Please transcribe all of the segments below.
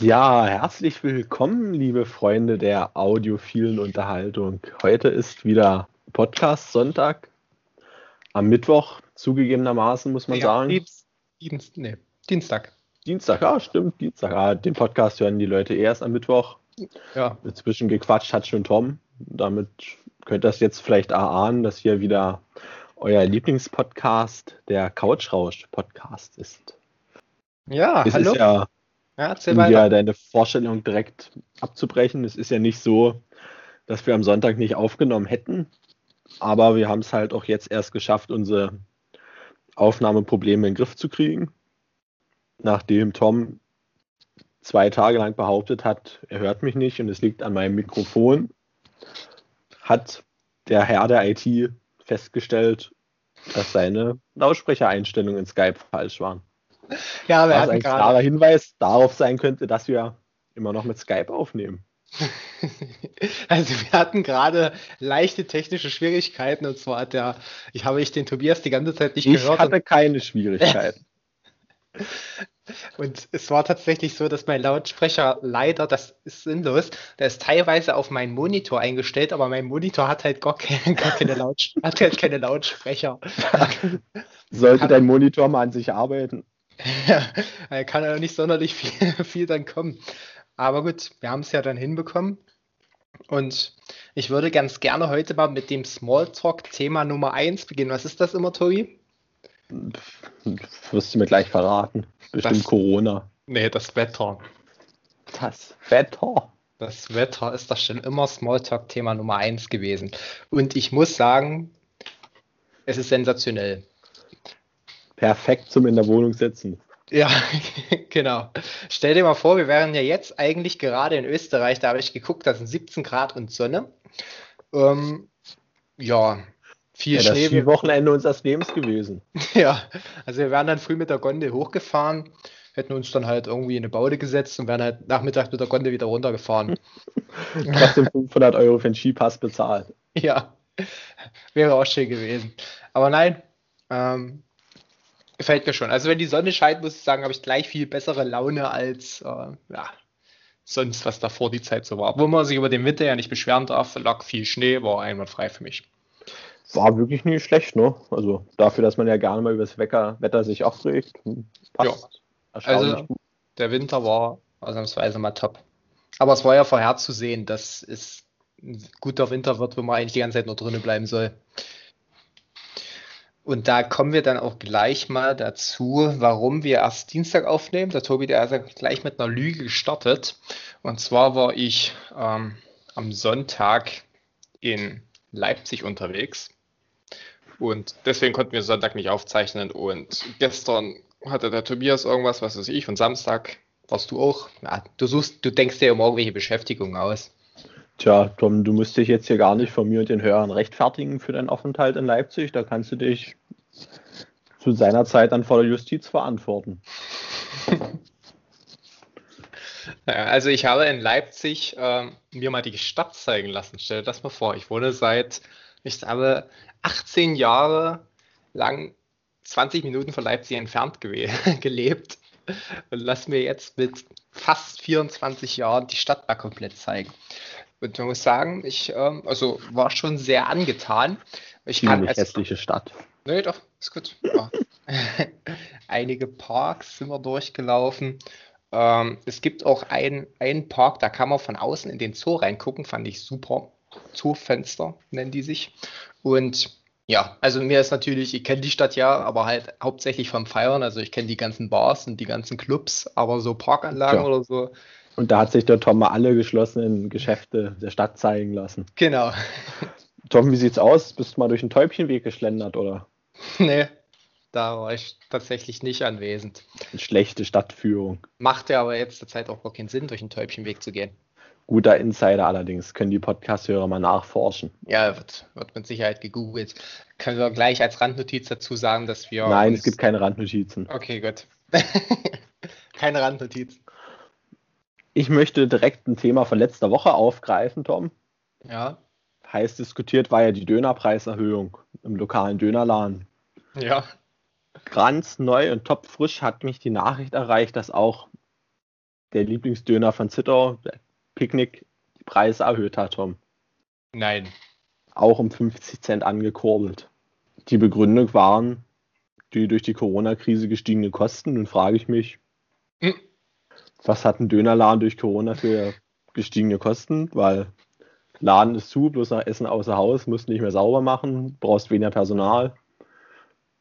Ja, herzlich willkommen, liebe Freunde der audiophilen Unterhaltung. Heute ist wieder Podcast Sonntag. Am Mittwoch, zugegebenermaßen, muss man Ja, sagen. Dienst, Dienst, nee, Dienstag. Dienstag, ja, stimmt, Dienstag. Ja, den Podcast hören die Leute erst am Mittwoch. Ja, Dazwischen gequatscht hat schon Tom. Damit könnt ihr das jetzt vielleicht erahnen, dass hier wieder euer Lieblingspodcast, der Couchrausch-Podcast ist. ja es hallo. ist ja Ja, erzähl weiter. dir deine Vorstellung direkt abzubrechen. Es ist ja nicht so, dass wir am Sonntag nicht aufgenommen hätten, aber wir haben es halt auch jetzt erst geschafft, unsere Aufnahmeprobleme in den Griff zu kriegen. Nachdem Tom zwei Tage lang behauptet hat, er hört mich nicht und es liegt an meinem Mikrofon, hat der Herr der IT festgestellt, dass seine Lautsprechereinstellungen in Skype falsch waren. Ja, wir Was ein klarer Hinweis darauf sein könnte, dass wir immer noch mit Skype aufnehmen. Also wir hatten gerade leichte technische Schwierigkeiten und zwar hat der, ich habe ich den Tobias die ganze Zeit nicht Ich gehört hatte keine Schwierigkeiten. und, es war tatsächlich so, dass mein Lautsprecher leider, das ist sinnlos, der ist teilweise auf meinen Monitor eingestellt, aber mein Monitor hat halt gar keine, gar keine, Lauts hat halt keine Lautsprecher. Sollte dein Monitor mal an sich arbeiten. Ja, da kann ja nicht sonderlich viel, viel dann kommen. Aber gut, wir haben es ja dann hinbekommen. Und ich würde ganz gerne heute mal mit dem Smalltalk-Thema Nummer 1 beginnen. Was ist das immer, Tobi? Wirst du mir gleich verraten. Bestimmt Das- Corona. Nee, das Wetter. Das Wetter. Das Wetter ist das schon immer Smalltalk-Thema Nummer 1 gewesen. Und ich muss sagen, es ist sensationell. Perfekt zum in der Wohnung sitzen. Ja, genau. Stell dir mal vor, wir wären ja jetzt eigentlich gerade in Österreich, da habe ich geguckt, da sind 17 Grad und Sonne. Ähm, ja, viel Ja, das Schnee. Skiwochenende unseres Lebens gewesen. Ja, also wir wären dann früh mit der Gondel hochgefahren, hätten uns dann halt irgendwie in eine Baude gesetzt und wären halt nachmittags mit der Gondel wieder runtergefahren. Trotzdem 500 Euro für den Skipass bezahlt. Ja, wäre auch schön gewesen. Aber nein, ähm, gefällt mir schon. Also wenn die Sonne scheint, muss ich sagen, habe ich gleich viel bessere Laune als äh, ja, sonst, was davor die Zeit so war. Wo man sich über den Winter ja nicht beschweren darf, lag viel Schnee, war einwandfrei für mich. War wirklich nicht schlecht, ne? Also dafür, dass man ja gerne mal über das Wetter, Wetter sich aufregt. Passt. Erstaunlich Also- gut. Der Winter war ausnahmsweise mal top. Aber es war ja vorherzusehen, dass es ein guter Winter wird, wo man eigentlich die ganze Zeit nur drinnen bleiben soll. Und da kommen wir dann auch gleich mal dazu, warum wir erst Dienstag aufnehmen. Der Tobi, der ja gleich mit einer Lüge gestartet. Und zwar war ich ähm, am Sonntag in Leipzig unterwegs. Und deswegen konnten wir Sonntag nicht aufzeichnen. Und gestern hatte der Tobias irgendwas, was weiß ich, und Samstag warst du auch. Ja, du suchst, du denkst dir immer irgendwelche Beschäftigungen aus. Tja, Tom, du musst dich jetzt hier gar nicht von mir und den Hörern rechtfertigen für deinen Aufenthalt in Leipzig. Da kannst du dich zu seiner Zeit dann vor der Justiz verantworten. Also ich habe in Leipzig ähm, mir mal die Stadt zeigen lassen. Stell dir das mal vor. Ich wohne seit, ich habe 18 Jahre lang 20 Minuten von Leipzig entfernt gewe- gelebt und lass mir jetzt mit fast 24 Jahren die Stadt mal komplett zeigen. Und man muss sagen, ich ähm, also war schon sehr angetan. Ich kann also, hässliche Stadt. Nee, doch, ist gut. Ja. Einige Parks sind wir durchgelaufen. Ähm, es gibt auch einen, einen Park, da kann man von außen in den Zoo reingucken, fand ich super. Zoofenster nennen die sich. Und ja, also mir ist natürlich, ich kenne die Stadt ja, aber halt hauptsächlich vom Feiern. Also ich kenne die ganzen Bars und die ganzen Clubs, aber so Parkanlagen Tja. oder so. Und da hat sich der Tom mal alle geschlossenen Geschäfte der Stadt zeigen lassen. Genau. Tom, wie sieht's aus? Bist du mal durch den Täubchenweg geschlendert oder nee, da war ich tatsächlich nicht anwesend. eine schlechte Stadtführung? Macht ja aber jetzt zur Zeit auch gar keinen Sinn, durch den Täubchenweg zu gehen. Guter Insider allerdings, können die Podcast-Hörer mal nachforschen. Ja, wird, wird mit Sicherheit gegoogelt. Können wir gleich als Randnotiz dazu sagen, dass wir Nein, es gibt keine Randnotizen. Okay, gut. Keine Randnotiz. Ich möchte direkt ein Thema von letzter Woche aufgreifen, Tom. Ja, Heiß diskutiert war ja die Dönerpreiserhöhung im lokalen Dönerladen. ja. Ganz neu und topfrisch hat mich die Nachricht erreicht, dass auch der Lieblingsdöner von Zittau, Picknick, die Preise erhöht hat, Tom. Nein. Auch um 50 Cent angekurbelt. Die Begründung waren die durch die Corona-Krise gestiegenen Kosten. Nun frage ich mich, hm. Was hat ein Dönerladen durch Corona für gestiegene Kosten? Weil Laden ist zu, bloß nach Essen außer Haus, musst nicht mehr sauber machen, brauchst weniger Personal.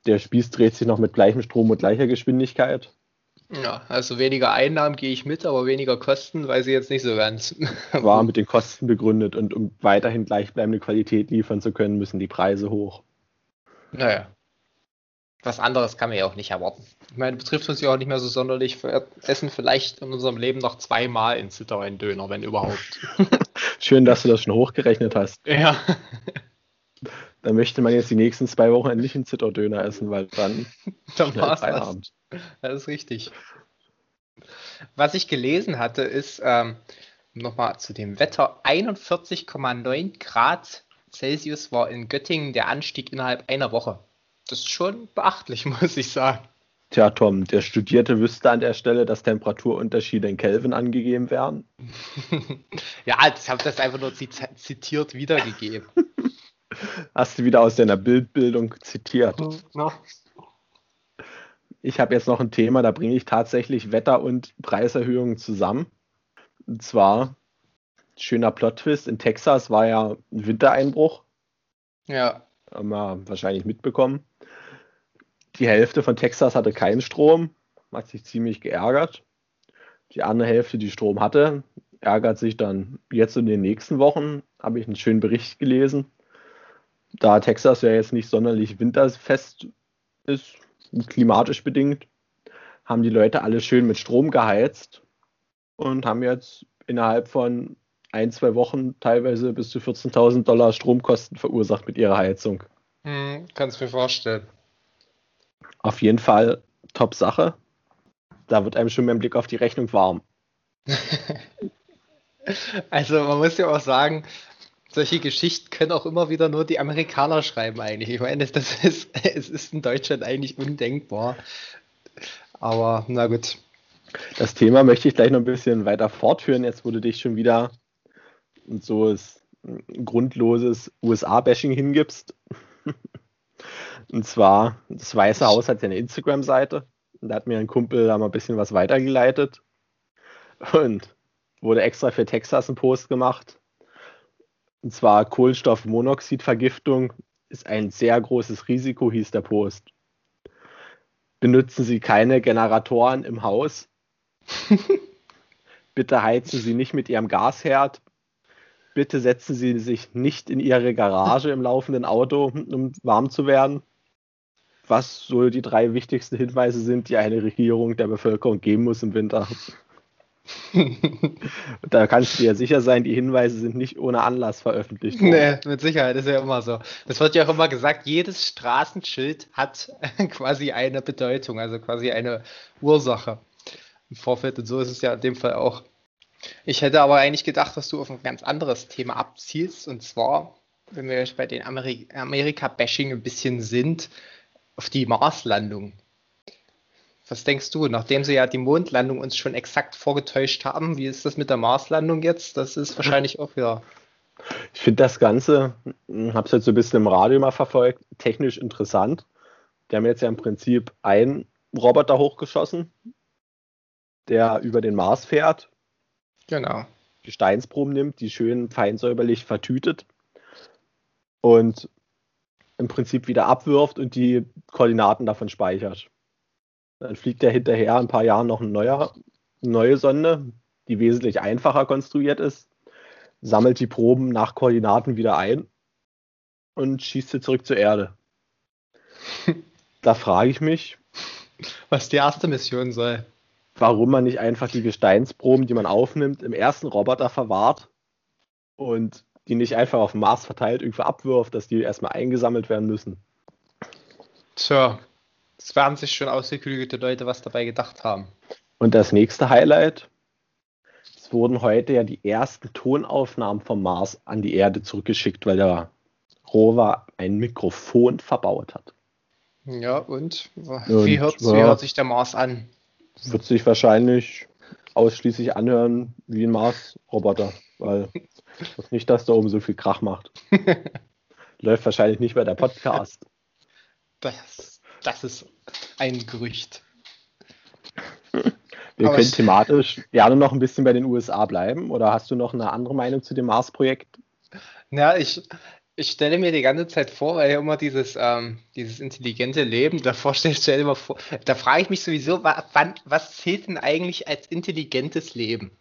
Der Spieß dreht sich noch mit gleichem Strom und gleicher Geschwindigkeit. Ja, also weniger Einnahmen gehe ich mit, aber weniger Kosten weiß ich jetzt nicht so ganz. War mit den Kosten begründet und um weiterhin gleichbleibende Qualität liefern zu können, müssen die Preise hoch. Naja. Was anderes kann man ja auch nicht erwarten. Ich meine, betrifft uns ja auch nicht mehr so sonderlich. Wir essen vielleicht in unserem Leben noch zweimal in Zittau einen Döner, wenn überhaupt. Schön, dass du das schon hochgerechnet hast. Ja. Dann möchte man jetzt die nächsten zwei Wochen endlich einen Zittau-Döner essen, weil dann, dann war es Feierabend. Das ist richtig. Was ich gelesen hatte, ist ähm, nochmal zu dem Wetter: 41,9 Grad Celsius war in Göttingen der Anstieg innerhalb einer Woche. Das ist schon beachtlich, muss ich sagen. Tja, Tom, der Studierte wüsste an der Stelle, dass Temperaturunterschiede in Kelvin angegeben werden. ja, ich habe das einfach nur zitiert wiedergegeben. Hast du wieder aus deiner Bildbildung zitiert? No. Ich habe jetzt noch ein Thema, da bringe ich tatsächlich Wetter- und Preiserhöhungen zusammen. Und zwar, schöner Plot-Twist, in Texas war ja ein Wintereinbruch. Ja. Haben wahrscheinlich mitbekommen. Die Hälfte von Texas hatte keinen Strom, hat sich ziemlich geärgert. Die andere Hälfte, die Strom hatte, ärgert sich dann jetzt in den nächsten Wochen. Habe ich einen schönen Bericht gelesen. Da Texas ja jetzt nicht sonderlich winterfest ist, klimatisch bedingt, haben die Leute alle schön mit Strom geheizt und haben jetzt innerhalb von ein, zwei Wochen teilweise bis zu 14.000 Dollar Stromkosten verursacht mit ihrer Heizung. Hm, kannst mir vorstellen. Auf jeden Fall top Sache. Da wird einem schon beim Blick auf die Rechnung warm. also man muss ja auch sagen, solche Geschichten können auch immer wieder nur die Amerikaner schreiben eigentlich. Ich meine, das ist, es ist in Deutschland eigentlich undenkbar. Aber na gut. Das Thema möchte ich gleich noch ein bisschen weiter fortführen, jetzt wo du dich schon wieder und so ein grundloses USA-Bashing hingibst. und zwar, das Weiße Haus hat ja eine Instagram-Seite. Und da hat mir ein Kumpel da mal ein bisschen was weitergeleitet. Und wurde extra für Texas ein Post gemacht. Und zwar Kohlenstoffmonoxidvergiftung ist ein sehr großes Risiko, hieß der Post. Benutzen Sie keine Generatoren im Haus. Bitte heizen Sie nicht mit Ihrem Gasherd. Bitte setzen Sie sich nicht in Ihre Garage im laufenden Auto, um warm zu werden. Was so die drei wichtigsten Hinweise sind, die eine Regierung der Bevölkerung geben muss im Winter. da kannst du dir sicher sein, die Hinweise sind nicht ohne Anlass veröffentlicht worden. Nee, mit Sicherheit, ist ja immer so. Das wird ja auch immer gesagt, jedes Straßenschild hat quasi eine Bedeutung, also quasi eine Ursache im Vorfeld. Und so ist es ja in dem Fall auch. Ich hätte aber eigentlich gedacht, dass du auf ein ganz anderes Thema abzielst. Und zwar, wenn wir bei den Ameri Amerika-Bashing ein bisschen sind, auf die Marslandung. Was denkst du, nachdem sie ja die Mondlandung uns schon exakt vorgetäuscht haben, wie ist das mit der Marslandung jetzt? Das ist wahrscheinlich auch wieder. Ich finde das Ganze, habe es jetzt so ein bisschen im Radio mal verfolgt, technisch interessant. Die haben jetzt ja im Prinzip einen Roboter hochgeschossen, der über den Mars fährt. Genau. Gesteinsproben nimmt, die schön feinsäuberlich vertütet und im Prinzip wieder abwirft und die Koordinaten davon speichert. Dann fliegt er hinterher ein paar Jahren noch ein neuer, neue Sonde, die wesentlich einfacher konstruiert ist, sammelt die Proben nach Koordinaten wieder ein und schießt sie zurück zur Erde. da frage ich mich, was die erste Mission soll. Warum man nicht einfach die Gesteinsproben, die man aufnimmt, im ersten Roboter verwahrt und die nicht einfach auf dem Mars verteilt irgendwo abwirft, dass die erstmal eingesammelt werden müssen. Tja, es werden sich schon ausgeklügelte Leute was dabei gedacht haben. Und das nächste Highlight. Es wurden heute ja die ersten Tonaufnahmen vom Mars an die Erde zurückgeschickt, weil der Rover ein Mikrofon verbaut hat. Ja, und, und wie, hört, wie hört sich der Mars an? Wird sich wahrscheinlich ausschließlich anhören wie ein Mars-Roboter, weil das nicht, dass da oben so viel Krach macht. Läuft wahrscheinlich nicht mehr der Podcast. Das, das ist ein Gerücht. Wir Aber können thematisch gerne noch ein bisschen bei den USA bleiben. Oder hast du noch eine andere Meinung zu dem Mars-Projekt? Ja, ich, ich stelle mir die ganze Zeit vor, weil ja immer dieses, ähm, dieses intelligente Leben davor steht, stell mal vor, da frage ich mich sowieso, wann, was zählt denn eigentlich als intelligentes Leben?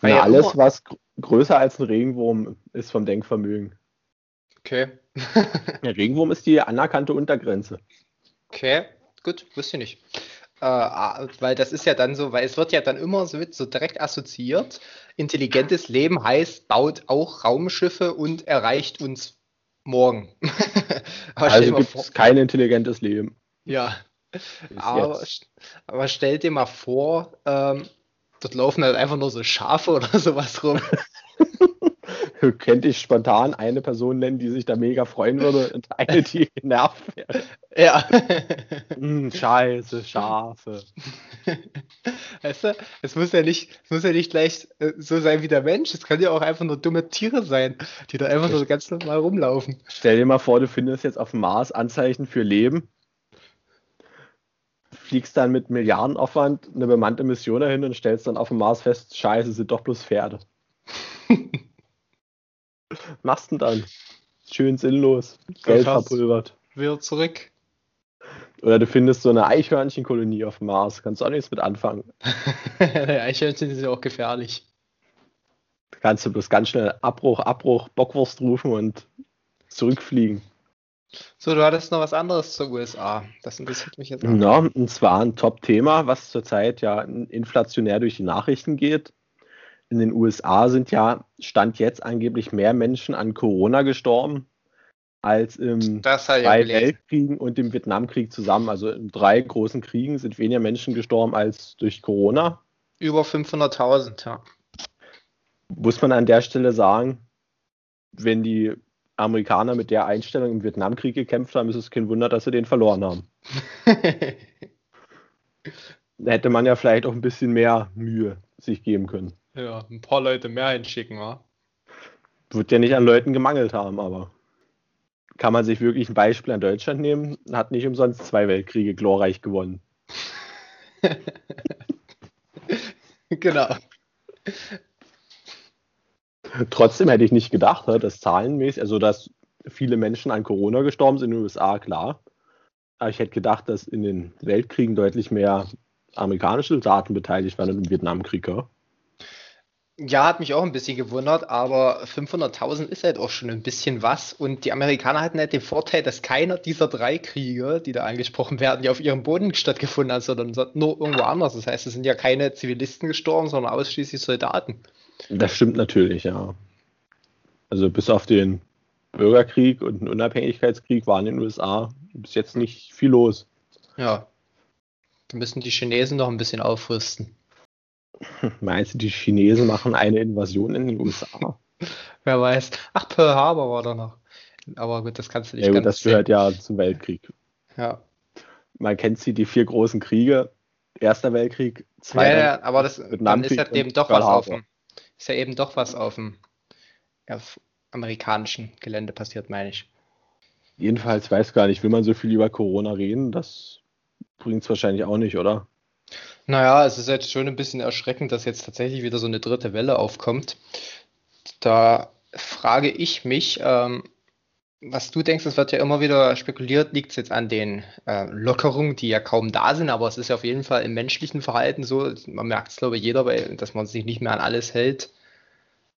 Weil Na, ja alles, immer... was größer als ein Regenwurm ist vom Denkvermögen. Okay. Der Regenwurm ist die anerkannte Untergrenze. Okay, gut, wusste ich nicht. Äh, ah, weil das ist ja dann so, weil es wird ja dann immer so, so direkt assoziiert. Intelligentes Leben heißt, baut auch Raumschiffe und erreicht uns morgen. also gibt es kein intelligentes Leben. Ja. Aber, aber, stell dir mal vor, ähm, dort laufen halt einfach nur so Schafe oder sowas rum. könnte ich spontan eine Person nennen, die sich da mega freuen würde und eine, die genervt wäre. Ja. Mm, scheiße, Schafe. Weißt du, es muss ja nicht, es muss ja nicht gleich äh, so sein wie der Mensch. Es kann ja auch einfach nur dumme Tiere sein, die da einfach nur ganz normal rumlaufen. Stell dir mal vor, du findest jetzt auf dem Mars Anzeichen für Leben. Fliegst dann mit Milliardenaufwand eine bemannte Mission dahin und stellst dann auf dem Mars fest, scheiße, sind doch bloß Pferde machst du denn dann? Schön sinnlos. Geld verpulvert. Wieder zurück. Oder du findest so eine Eichhörnchenkolonie auf Mars. Kannst du auch nichts mit anfangen. Eichhörnchen sind ja auch gefährlich. Kannst du bloß ganz schnell Abbruch, Abbruch, Bockwurst rufen und zurückfliegen. So, du hattest noch was anderes zur USA. Das interessiert mich jetzt. Ja, und zwar ein Top-Thema, was zurzeit ja inflationär durch die Nachrichten geht in den USA sind ja, stand jetzt angeblich mehr Menschen an Corona gestorben als im drei Weltkriegen und im Vietnamkrieg zusammen. Also in drei großen Kriegen sind weniger Menschen gestorben als durch Corona. Über 500.000, ja. Muss man an der Stelle sagen, wenn die Amerikaner mit der Einstellung im Vietnamkrieg gekämpft haben, ist es kein Wunder, dass sie den verloren haben. da hätte man ja vielleicht auch ein bisschen mehr Mühe sich geben können. Ja, ein paar Leute mehr hinschicken, wa? Wird ja nicht an Leuten gemangelt haben, aber kann man sich wirklich ein Beispiel an Deutschland nehmen? Hat nicht umsonst zwei Weltkriege glorreich gewonnen. genau. Trotzdem hätte ich nicht gedacht, dass zahlenmäßig, also dass viele Menschen an Corona gestorben sind in den USA, klar. Aber ich hätte gedacht, dass in den Weltkriegen deutlich mehr amerikanische Soldaten beteiligt waren im Vietnamkrieg. Ja? Ja, hat mich auch ein bisschen gewundert, aber 500.000 ist halt auch schon ein bisschen was. Und die Amerikaner hatten halt den Vorteil, dass keiner dieser drei Kriege, die da angesprochen werden, ja auf ihrem Boden stattgefunden hat, sondern nur irgendwo anders. Das heißt, es sind ja keine Zivilisten gestorben, sondern ausschließlich Soldaten. Das stimmt natürlich, ja. Also bis auf den Bürgerkrieg und den Unabhängigkeitskrieg waren in den USA bis jetzt nicht viel los. Ja. Da müssen die Chinesen noch ein bisschen aufrüsten. Meinst du, die Chinesen machen eine Invasion in den USA? Wer weiß. Ach, Pearl Harbor war da noch. Aber gut, das kannst du nicht ja, gut, Das gehört ja zum Weltkrieg. Ja. Man kennt sie, die vier großen Kriege. Erster Weltkrieg, Zweiter ja, ja, aber das, dann ist ja eben doch was auf dem, ist ja eben doch was auf dem auf amerikanischen Gelände passiert, meine ich. Jedenfalls weiß gar nicht, will man so viel über Corona reden? Das bringt es wahrscheinlich auch nicht, oder? Naja, es ist jetzt schon ein bisschen erschreckend, dass jetzt tatsächlich wieder so eine dritte Welle aufkommt. Da frage ich mich, ähm, was du denkst, es wird ja immer wieder spekuliert, liegt es jetzt an den äh, Lockerungen, die ja kaum da sind, aber es ist ja auf jeden Fall im menschlichen Verhalten so, man merkt es glaube ich jeder, weil, dass man sich nicht mehr an alles hält.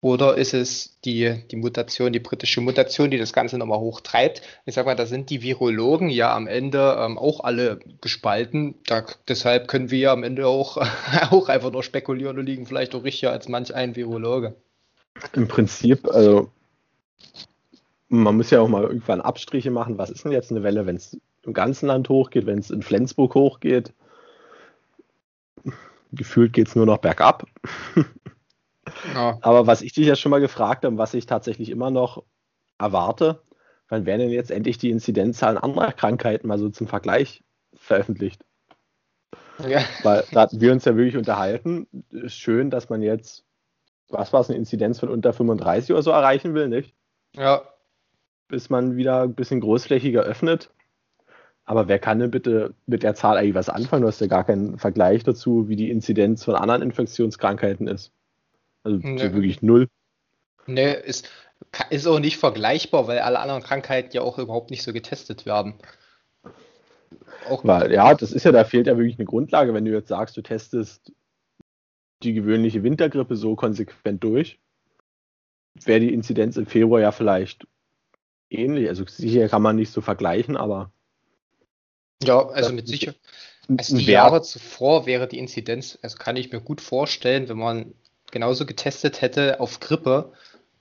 Oder ist es die, die Mutation, die britische Mutation, die das Ganze nochmal hochtreibt? Ich sag mal, da sind die Virologen ja am Ende ähm, auch alle gespalten. Da, deshalb können wir ja am Ende auch, auch einfach nur spekulieren und liegen vielleicht auch richtiger als manch ein Virologe. Im Prinzip, also man muss ja auch mal irgendwann Abstriche machen. Was ist denn jetzt eine Welle, wenn es im ganzen Land hochgeht, wenn es in Flensburg hochgeht? Gefühlt geht es nur noch bergab. Ja. Aber was ich dich ja schon mal gefragt habe, was ich tatsächlich immer noch erwarte, wann werden denn jetzt endlich die Inzidenzzahlen anderer Krankheiten mal so zum Vergleich veröffentlicht? Ja. Weil da hatten wir uns ja wirklich unterhalten. Ist schön, dass man jetzt, was war es, eine Inzidenz von unter 35 oder so erreichen will, nicht? Ja. Bis man wieder ein bisschen großflächiger öffnet. Aber wer kann denn bitte mit der Zahl eigentlich was anfangen? Du hast ja gar keinen Vergleich dazu, wie die Inzidenz von anderen Infektionskrankheiten ist. Also nee. wirklich null. Nee, ist, ist auch nicht vergleichbar, weil alle anderen Krankheiten ja auch überhaupt nicht so getestet werden. Auch weil, ja, das ist ja, da fehlt ja wirklich eine Grundlage, wenn du jetzt sagst, du testest die gewöhnliche Wintergrippe so konsequent durch, wäre die Inzidenz im Februar ja vielleicht ähnlich. Also sicher kann man nicht so vergleichen, aber. Ja, also mit Sicherheit. Also die Jahre zuvor wäre die Inzidenz, also kann ich mir gut vorstellen, wenn man genauso getestet hätte auf Grippe,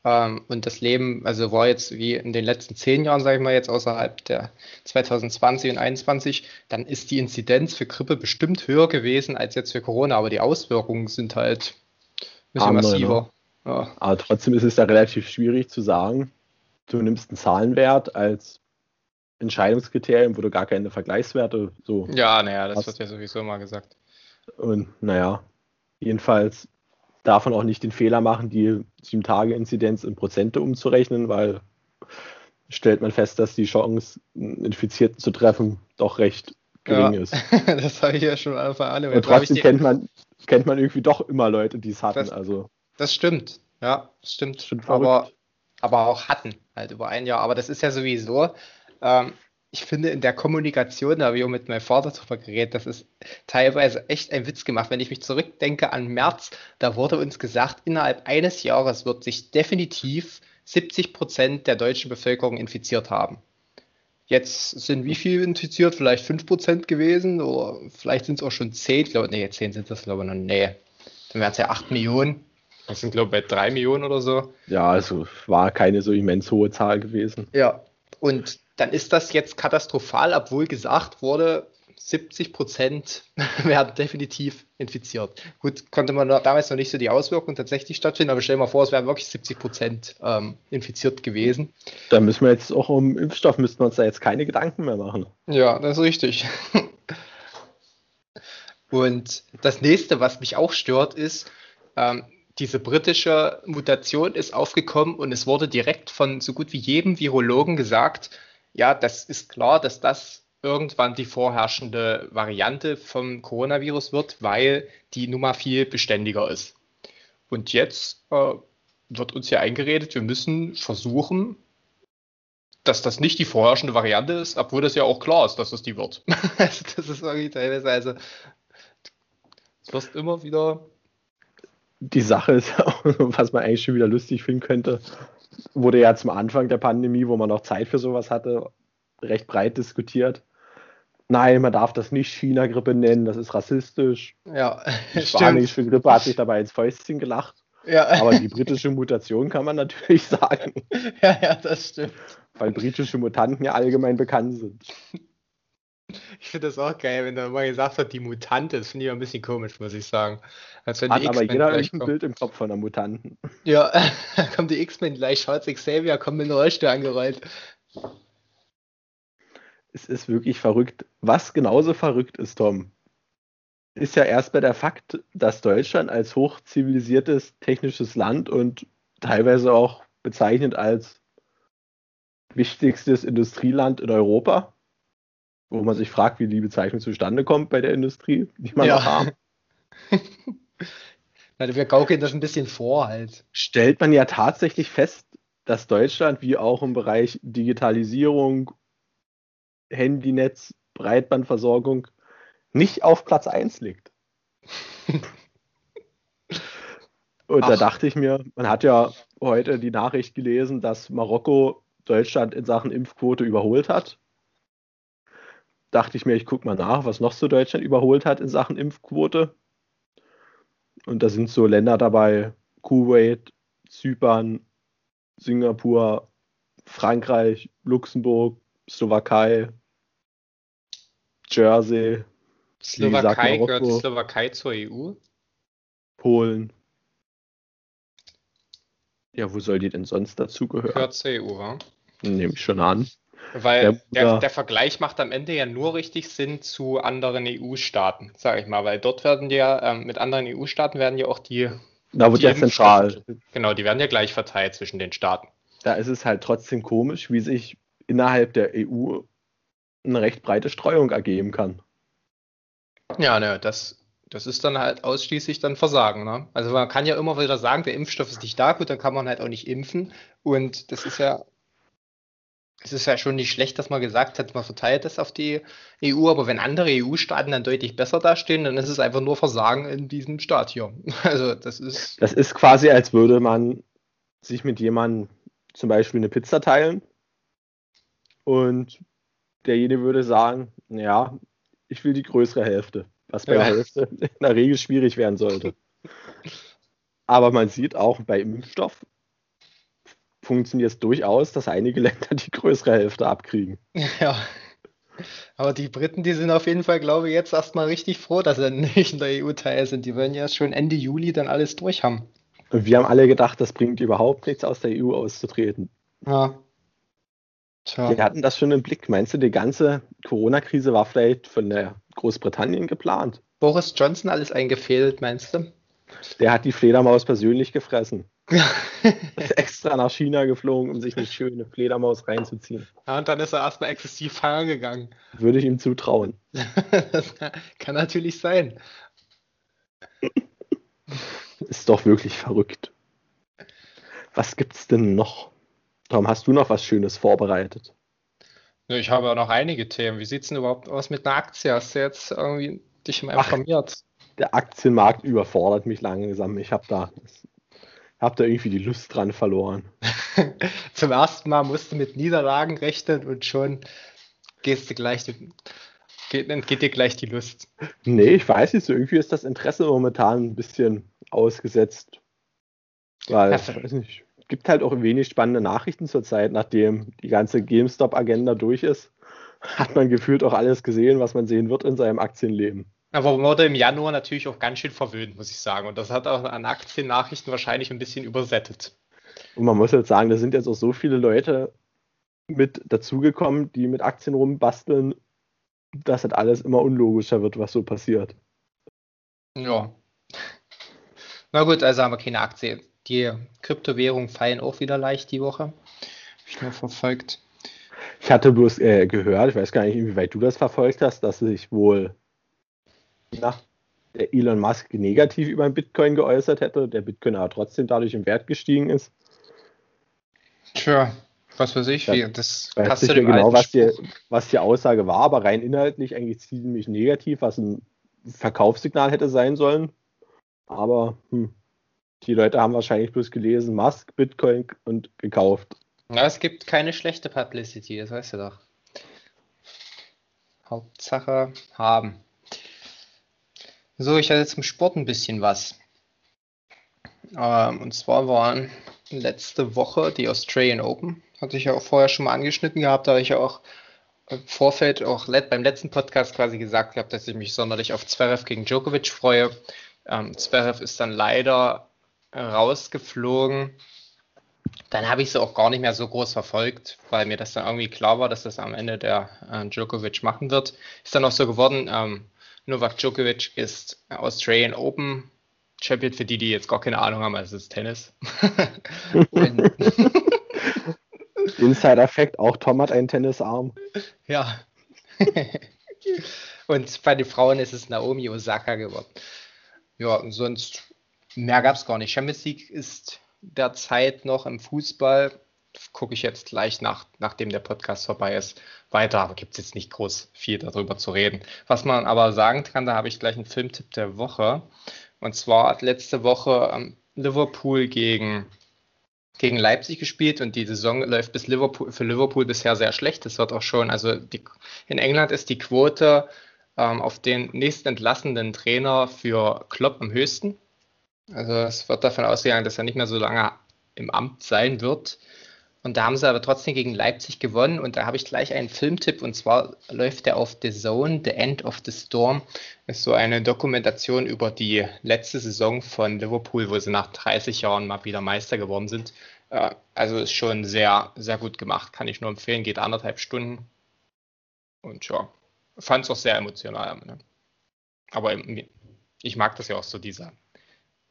ähm, und das Leben, also war jetzt wie in den letzten zehn Jahren, sage ich mal, jetzt außerhalb der 2020 und 2021, dann ist die Inzidenz für Grippe bestimmt höher gewesen als jetzt für Corona, aber die Auswirkungen sind halt ein bisschen Andere, massiver. Ne? Ja. Aber trotzdem ist es da relativ schwierig zu sagen, du nimmst einen Zahlenwert als Entscheidungskriterium, wo du gar keine Vergleichswerte so. Ja, naja, das hast. wird ja sowieso mal gesagt. Und naja, jedenfalls darf man auch nicht den Fehler machen, die 7-Tage-Inzidenz in Prozente umzurechnen, weil stellt man fest, dass die Chance, einen Infizierten zu treffen, doch recht gering ja, ist. das habe ich ja schon von alle. Und trotzdem kennt man, kennt man irgendwie doch immer Leute, die es hatten. Das, also. das stimmt. Ja, das stimmt. stimmt aber, aber auch hatten, halt über ein Jahr. Aber das ist ja sowieso, ähm, ich finde, in der Kommunikation, da habe ich auch mit meinem Vater drüber geredet, das ist teilweise echt ein Witz gemacht. Wenn ich mich zurückdenke an März, da wurde uns gesagt, innerhalb eines Jahres wird sich definitiv 70 Prozent der deutschen Bevölkerung infiziert haben. Jetzt sind wie viel infiziert? Vielleicht 5 Prozent gewesen oder vielleicht sind es auch schon 10. Ich glaube, nee, 10 sind das, glaube ich, noch. Nee, dann wären es ja 8 Millionen. Das sind, glaube ich, bei 3 Millionen oder so. Ja, also war keine so immens hohe Zahl gewesen. Ja, und dann ist das jetzt katastrophal, obwohl gesagt wurde, 70 Prozent werden definitiv infiziert. Gut, konnte man damals noch nicht so die Auswirkungen tatsächlich stattfinden, aber stell dir mal vor, es wären wirklich 70 Prozent ähm, infiziert gewesen. Da müssen wir jetzt auch um Impfstoff, müssten wir uns da jetzt keine Gedanken mehr machen. Ja, das ist richtig. Und das nächste, was mich auch stört, ist, ähm, diese britische Mutation ist aufgekommen und es wurde direkt von so gut wie jedem Virologen gesagt, ja, das ist klar, dass das irgendwann die vorherrschende Variante vom Coronavirus wird, weil die Nummer viel beständiger ist. Und jetzt äh, wird uns ja eingeredet, wir müssen versuchen, dass das nicht die vorherrschende Variante ist, obwohl das ja auch klar ist, dass es die wird. also das ist irgendwie teilweise, also es wirst immer wieder. Die Sache ist ja auch, was man eigentlich schon wieder lustig finden könnte, wurde ja zum Anfang der Pandemie, wo man noch Zeit für sowas hatte, recht breit diskutiert. Nein, man darf das nicht China-Grippe nennen, das ist rassistisch. Ja, die spanische Grippe hat sich dabei ins Fäustchen gelacht. Ja. Aber die britische Mutation kann man natürlich sagen. Ja, ja, das stimmt. Weil britische Mutanten ja allgemein bekannt sind. Ich finde das auch geil, wenn da mal gesagt wird, die Mutante. Das finde ich ein bisschen komisch, muss ich sagen. Als wenn Hat aber jeder ein Bild im Kopf von einer Mutanten. Ja, da kommt die X-Men gleich, schaut Xavier, kommt mit einem Rollstuhl angerollt. Es ist wirklich verrückt. Was genauso verrückt ist, Tom, ist ja erstmal der Fakt, dass Deutschland als hochzivilisiertes technisches Land und teilweise auch bezeichnet als wichtigstes Industrieland in Europa wo man sich fragt, wie die Bezeichnung zustande kommt bei der Industrie, die man ja. noch haben. wir gaukeln das ein bisschen vor halt. Stellt man ja tatsächlich fest, dass Deutschland wie auch im Bereich Digitalisierung, Handynetz, Breitbandversorgung nicht auf Platz 1 liegt. Und Ach. da dachte ich mir, man hat ja heute die Nachricht gelesen, dass Marokko Deutschland in Sachen Impfquote überholt hat dachte ich mir, ich gucke mal nach, was noch so Deutschland überholt hat in Sachen Impfquote. Und da sind so Länder dabei, Kuwait, Zypern, Singapur, Frankreich, Luxemburg, Slowakei, Jersey. Slowakei gehört die Slowakei zur EU? Polen. Ja, wo soll die denn sonst dazugehören? Gehört zur EU, wa? Nehme ich schon an. Weil der, der, der, Vergleich macht am Ende ja nur richtig Sinn zu anderen EU-Staaten, sage ich mal, weil dort werden ja, ähm, mit anderen EU-Staaten werden ja auch die. Da wird ja zentral. Genau, die werden ja gleich verteilt zwischen den Staaten. Da ist es halt trotzdem komisch, wie sich innerhalb der EU eine recht breite Streuung ergeben kann. Ja, ne, das, das ist dann halt ausschließlich dann Versagen. Ne? Also man kann ja immer wieder sagen, der Impfstoff ist nicht da, gut, dann kann man halt auch nicht impfen. Und das ist ja es ist ja schon nicht schlecht, dass man gesagt hat, man verteilt das auf die EU, aber wenn andere EU-Staaten dann deutlich besser dastehen, dann ist es einfach nur Versagen in diesem Staat hier. Also das ist. Das ist quasi, als würde man sich mit jemandem zum Beispiel eine Pizza teilen und derjenige würde sagen, ja, ich will die größere Hälfte, was bei ja. der Hälfte in der Regel schwierig werden sollte. Aber man sieht auch bei Impfstoff, funktioniert es durchaus, dass einige Länder die größere Hälfte abkriegen. Ja. Aber die Briten, die sind auf jeden Fall, glaube ich, jetzt erstmal richtig froh, dass sie nicht in der EU Teil sind. Die wollen ja schon Ende Juli dann alles durch haben. Und wir haben alle gedacht, das bringt überhaupt nichts, aus der EU auszutreten. Ja. Tja. Wir hatten das schon im Blick. Meinst du, die ganze Corona-Krise war vielleicht von der Großbritannien geplant? Boris Johnson alles eingefädelt, meinst du? Der hat die Fledermaus persönlich gefressen. ist extra nach China geflogen, um sich eine schöne Fledermaus reinzuziehen. Ja, und dann ist er erstmal exzessiv feiern gegangen. Würde ich ihm zutrauen. das kann natürlich sein. Ist doch wirklich verrückt. Was gibt's denn noch? Tom, hast du noch was Schönes vorbereitet? Ich habe auch noch einige Themen. Wie sieht es denn überhaupt aus mit einer Aktie? Hast du jetzt irgendwie dich mal informiert? Ach, der Aktienmarkt überfordert mich langsam. Ich habe da hab da irgendwie die Lust dran verloren. Zum ersten Mal musst du mit Niederlagen rechnen und schon gehst du gleich, geht, geht dir gleich die Lust. Nee, ich weiß nicht, so irgendwie ist das Interesse momentan ein bisschen ausgesetzt. Weil, ja, weiß nicht, gibt halt auch wenig spannende Nachrichten zurzeit, nachdem die ganze GameStop-Agenda durch ist. Hat man gefühlt auch alles gesehen, was man sehen wird in seinem Aktienleben. Aber man wurde im Januar natürlich auch ganz schön verwöhnt, muss ich sagen. Und das hat auch an Aktiennachrichten wahrscheinlich ein bisschen übersättet. Und man muss jetzt sagen, da sind jetzt auch so viele Leute mit dazugekommen, die mit Aktien rumbasteln, dass das alles immer unlogischer wird, was so passiert. Ja. Na gut, also haben wir keine Aktien. Die Kryptowährungen fallen auch wieder leicht die Woche. Ich nur verfolgt. Ich hatte bloß äh, gehört, ich weiß gar nicht, inwieweit du das verfolgt hast, dass sich wohl nach der Elon Musk negativ über den Bitcoin geäußert hätte, der Bitcoin aber trotzdem dadurch im Wert gestiegen ist. Tja, was weiß ich, wie, das weiß passt nicht mehr genau, was die, was die Aussage war, aber rein inhaltlich eigentlich ziemlich negativ, was ein Verkaufssignal hätte sein sollen. Aber hm, die Leute haben wahrscheinlich bloß gelesen, Musk, Bitcoin und gekauft. Ja, es gibt keine schlechte Publicity, das weißt du doch. Hauptsache haben. So, ich hatte zum Sport ein bisschen was. Ähm, und zwar waren letzte Woche die Australian Open. Hatte ich ja auch vorher schon mal angeschnitten gehabt, da habe ich ja auch im Vorfeld auch beim letzten Podcast quasi gesagt gehabt, dass ich mich sonderlich auf Zverev gegen Djokovic freue. Ähm, Zverev ist dann leider rausgeflogen. Dann habe ich sie auch gar nicht mehr so groß verfolgt, weil mir das dann irgendwie klar war, dass das am Ende der äh, Djokovic machen wird. Ist dann auch so geworden. Ähm, Novak Djokovic ist Australian Open Champion, für die, die jetzt gar keine Ahnung haben, also es ist Tennis. Insider-Fact, auch Tom hat einen Tennisarm. Ja. und bei den Frauen ist es Naomi Osaka geworden. Ja, und sonst mehr gab es gar nicht. Champions League ist derzeit noch im Fußball gucke ich jetzt gleich nach, nachdem der Podcast vorbei ist, weiter. Aber gibt es jetzt nicht groß viel darüber zu reden. Was man aber sagen kann, da habe ich gleich einen Filmtipp der Woche. Und zwar hat letzte Woche ähm, Liverpool gegen, gegen Leipzig gespielt und die Saison läuft bis Liverpool, für Liverpool bisher sehr schlecht. Das wird auch schon, also die, in England ist die Quote ähm, auf den nächsten entlassenen Trainer für Klopp am höchsten. Also es wird davon ausgegangen, dass er nicht mehr so lange im Amt sein wird. Und da haben sie aber trotzdem gegen Leipzig gewonnen. Und da habe ich gleich einen Filmtipp. Und zwar läuft der auf The Zone, The End of the Storm. Ist so eine Dokumentation über die letzte Saison von Liverpool, wo sie nach 30 Jahren mal wieder Meister geworden sind. Äh, also ist schon sehr, sehr gut gemacht. Kann ich nur empfehlen. Geht anderthalb Stunden. Und ja, fand es auch sehr emotional. Ne? Aber ich mag das ja auch so, diese,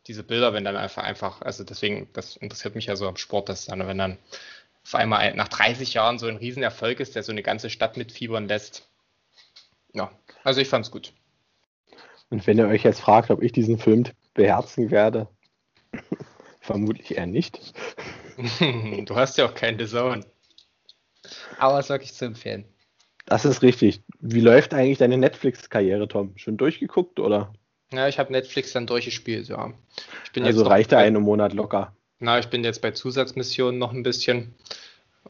diese Bilder, wenn dann einfach, einfach, also deswegen, das interessiert mich ja so am Sport, dass dann, wenn dann auf einmal nach 30 Jahren so ein Riesenerfolg ist, der so eine ganze Stadt mitfiebern lässt. Ja, also ich fand's gut. Und wenn ihr euch jetzt fragt, ob ich diesen Film beherzen werde, vermutlich eher nicht. du hast ja auch keinen Zone. Aber es ist wirklich zu empfehlen. Das ist richtig. Wie läuft eigentlich deine Netflix-Karriere, Tom? Schon durchgeguckt oder? Ja, ich habe Netflix dann durchgespielt, ja. also reicht der eine Monat locker. Na, ich bin jetzt bei Zusatzmissionen noch ein bisschen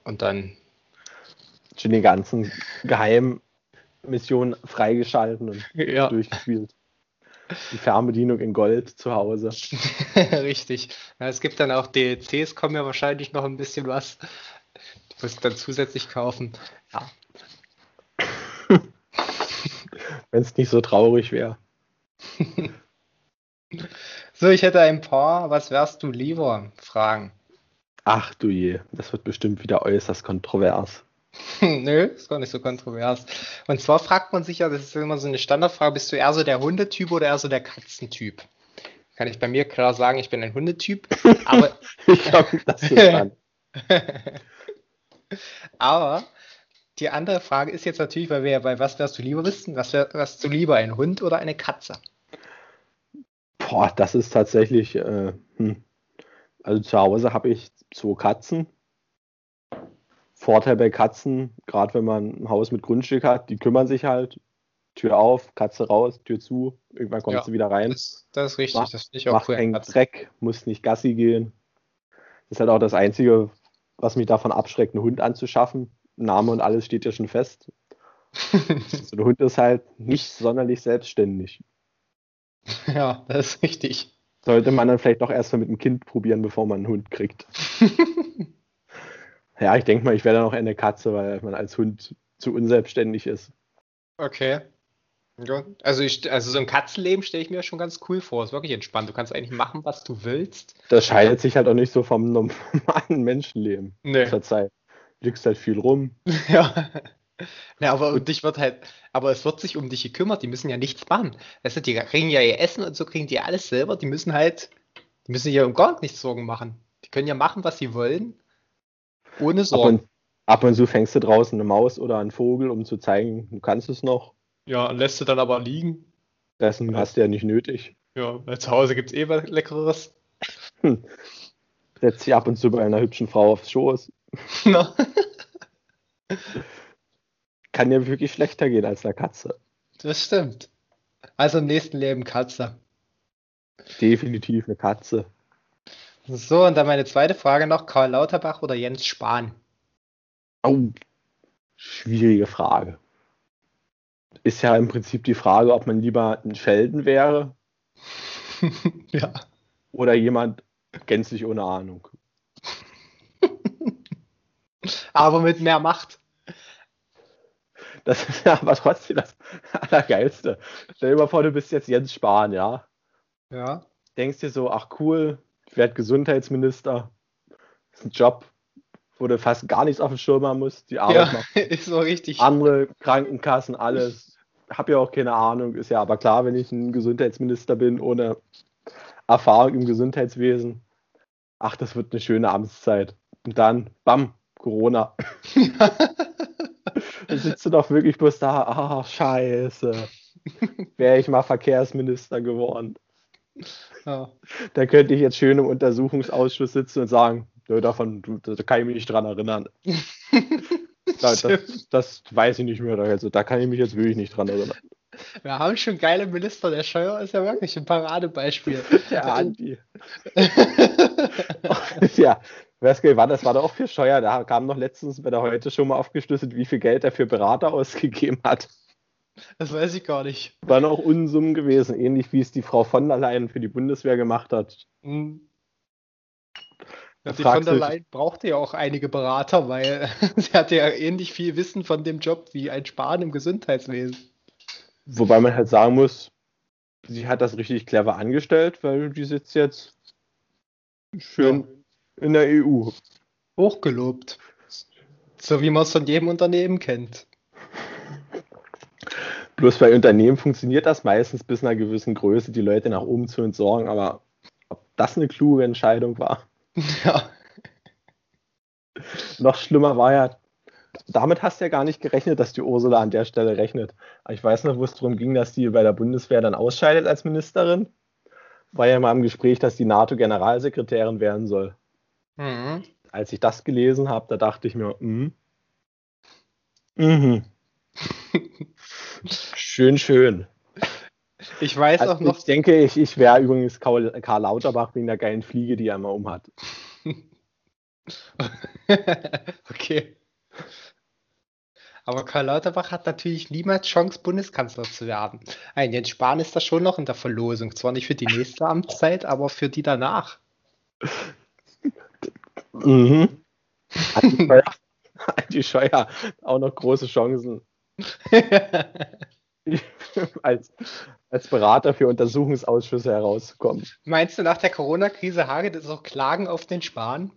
und dann. Schon die ganzen Geheimmissionen freigeschalten und ja. durchgespielt. Die Fernbedienung in Gold zu Hause. Richtig. Ja, es gibt dann auch DLCs, kommen ja wahrscheinlich noch ein bisschen was. Du musst dann zusätzlich kaufen. Ja. Wenn es nicht so traurig wäre. so, ich hätte ein paar, was wärst du lieber? Fragen. Ach du je, das wird bestimmt wieder äußerst kontrovers. Nö, ist gar nicht so kontrovers. Und zwar fragt man sich ja, das ist immer so eine Standardfrage, bist du eher so der Hundetyp oder eher so der Katzentyp? Kann ich bei mir klar sagen, ich bin ein Hundetyp, aber ich glaube, das ist dann. aber die andere Frage ist jetzt natürlich, weil wir ja bei was wärst du lieber wissen, was wärst du lieber, ein Hund oder eine Katze? Boah, das ist tatsächlich, äh, hm. also zu Hause habe ich zwei Katzen. Vorteil bei Katzen, gerade wenn man ein Haus mit Grundstück hat, die kümmern sich halt. Tür auf, Katze raus, Tür zu, irgendwann kommt ja, sie wieder rein. Das, das ist richtig, Mach, das finde ich auch macht cool. keinen Dreck, muss nicht Gassi gehen. Das ist halt auch das Einzige, was mich davon abschreckt, einen Hund anzuschaffen. Name und alles steht ja schon fest. so ein Hund ist halt nicht sonderlich selbstständig. Ja, das ist richtig. Sollte man dann vielleicht doch erstmal mit einem Kind probieren, bevor man einen Hund kriegt. ja, ich denke mal, ich werde noch eine Katze, weil man als Hund zu unselbstständig ist. Okay. Ja, also, ich, also so ein Katzenleben stelle ich mir schon ganz cool vor. Ist wirklich entspannt. Du kannst eigentlich machen, was du willst. Das scheidet sich halt auch nicht so vom normalen Menschenleben nee. zur Zeit. Du liegst halt viel rum. Ja. Ja, aber und dich wird halt, aber es wird sich um dich gekümmert, die müssen ja nichts machen. Weißt du, die kriegen ja ihr Essen und so kriegen die alles selber, die müssen halt, die müssen sich ja um gar nichts Sorgen machen. Die können ja machen, was sie wollen, ohne Sorgen. Ab und, ab und zu fängst du draußen eine Maus oder einen Vogel, um zu zeigen, du kannst es noch. Ja, lässt du dann aber liegen. Dessen hast du ja nicht nötig. Ja, weil zu Hause gibt es eh was Leckeres. Hm. Setzt sie ab und zu bei einer hübschen Frau aufs Schoß. No. Kann ja wirklich schlechter gehen als eine Katze. Das stimmt. Also im nächsten Leben Katze. Definitiv eine Katze. So, und dann meine zweite Frage noch: Karl Lauterbach oder Jens Spahn? Oh, schwierige Frage. Ist ja im Prinzip die Frage, ob man lieber ein Schelden wäre. ja. Oder jemand gänzlich ohne Ahnung. Aber mit mehr Macht. Das ist ja aber trotzdem das Allergeilste. Stell dir mal vor, du bist jetzt Jens Spahn, ja? Ja. Denkst dir so, ach cool, ich werde Gesundheitsminister. Das ist ein Job, wo du fast gar nichts auf dem Schirm haben musst. Die Arbeit ja, macht. ist so richtig. Andere Krankenkassen, alles. Hab ja auch keine Ahnung. Ist ja aber klar, wenn ich ein Gesundheitsminister bin, ohne Erfahrung im Gesundheitswesen. Ach, das wird eine schöne Amtszeit. Und dann, bam, Corona. Sitzt du doch wirklich bloß da, ach, scheiße. Wäre ich mal Verkehrsminister geworden. Ja. Da könnte ich jetzt schön im Untersuchungsausschuss sitzen und sagen, davon da kann ich mich nicht dran erinnern. das, das, das, weiß ich nicht mehr. Also, da kann ich mich jetzt wirklich nicht dran erinnern. Wir haben schon geile Minister. Der Scheuer ist ja wirklich ein Paradebeispiel. Der Andi. ja, Wesker war das war doch auch für Scheuer. Da kam noch letztens bei der heute schon mal aufgeschlüsselt, wie viel Geld er für Berater ausgegeben hat. Das weiß ich gar nicht. Waren auch Unsummen gewesen, ähnlich wie es die Frau von der Leyen für die Bundeswehr gemacht hat. Mhm. Ja, die von der Leyen brauchte ja auch einige Berater, weil sie hatte ja ähnlich viel Wissen von dem Job wie ein Spahn im Gesundheitswesen. Wobei man halt sagen muss, sie hat das richtig clever angestellt, weil die sitzt jetzt schön ja. In der EU. Hochgelobt. So wie man es von jedem Unternehmen kennt. Bloß bei Unternehmen funktioniert das meistens bis einer gewissen Größe, die Leute nach oben zu entsorgen, aber ob das eine kluge Entscheidung war? Ja. Noch schlimmer war ja, damit hast du ja gar nicht gerechnet, dass die Ursula an der Stelle rechnet. Ich weiß noch, wo es darum ging, dass die bei der Bundeswehr dann ausscheidet als Ministerin. War ja mal im Gespräch, dass die NATO-Generalsekretärin werden soll. Mhm. Als ich das gelesen habe, da dachte ich mir, mh. Mhm. schön, schön. Ich weiß also auch noch. Ich denke, ich, ich wäre übrigens Karl, Karl Lauterbach wegen der geilen Fliege, die er immer umhat. okay. Aber Karl Lauterbach hat natürlich niemals Chance, Bundeskanzler zu werden. Ein Jens Spahn ist da schon noch in der Verlosung. Zwar nicht für die nächste Amtszeit, aber für die danach. Mhm. Die Scheuer auch noch große Chancen. als, als Berater für Untersuchungsausschüsse herauszukommen. Meinst du, nach der Corona-Krise hagelt es auch Klagen auf den Spahn?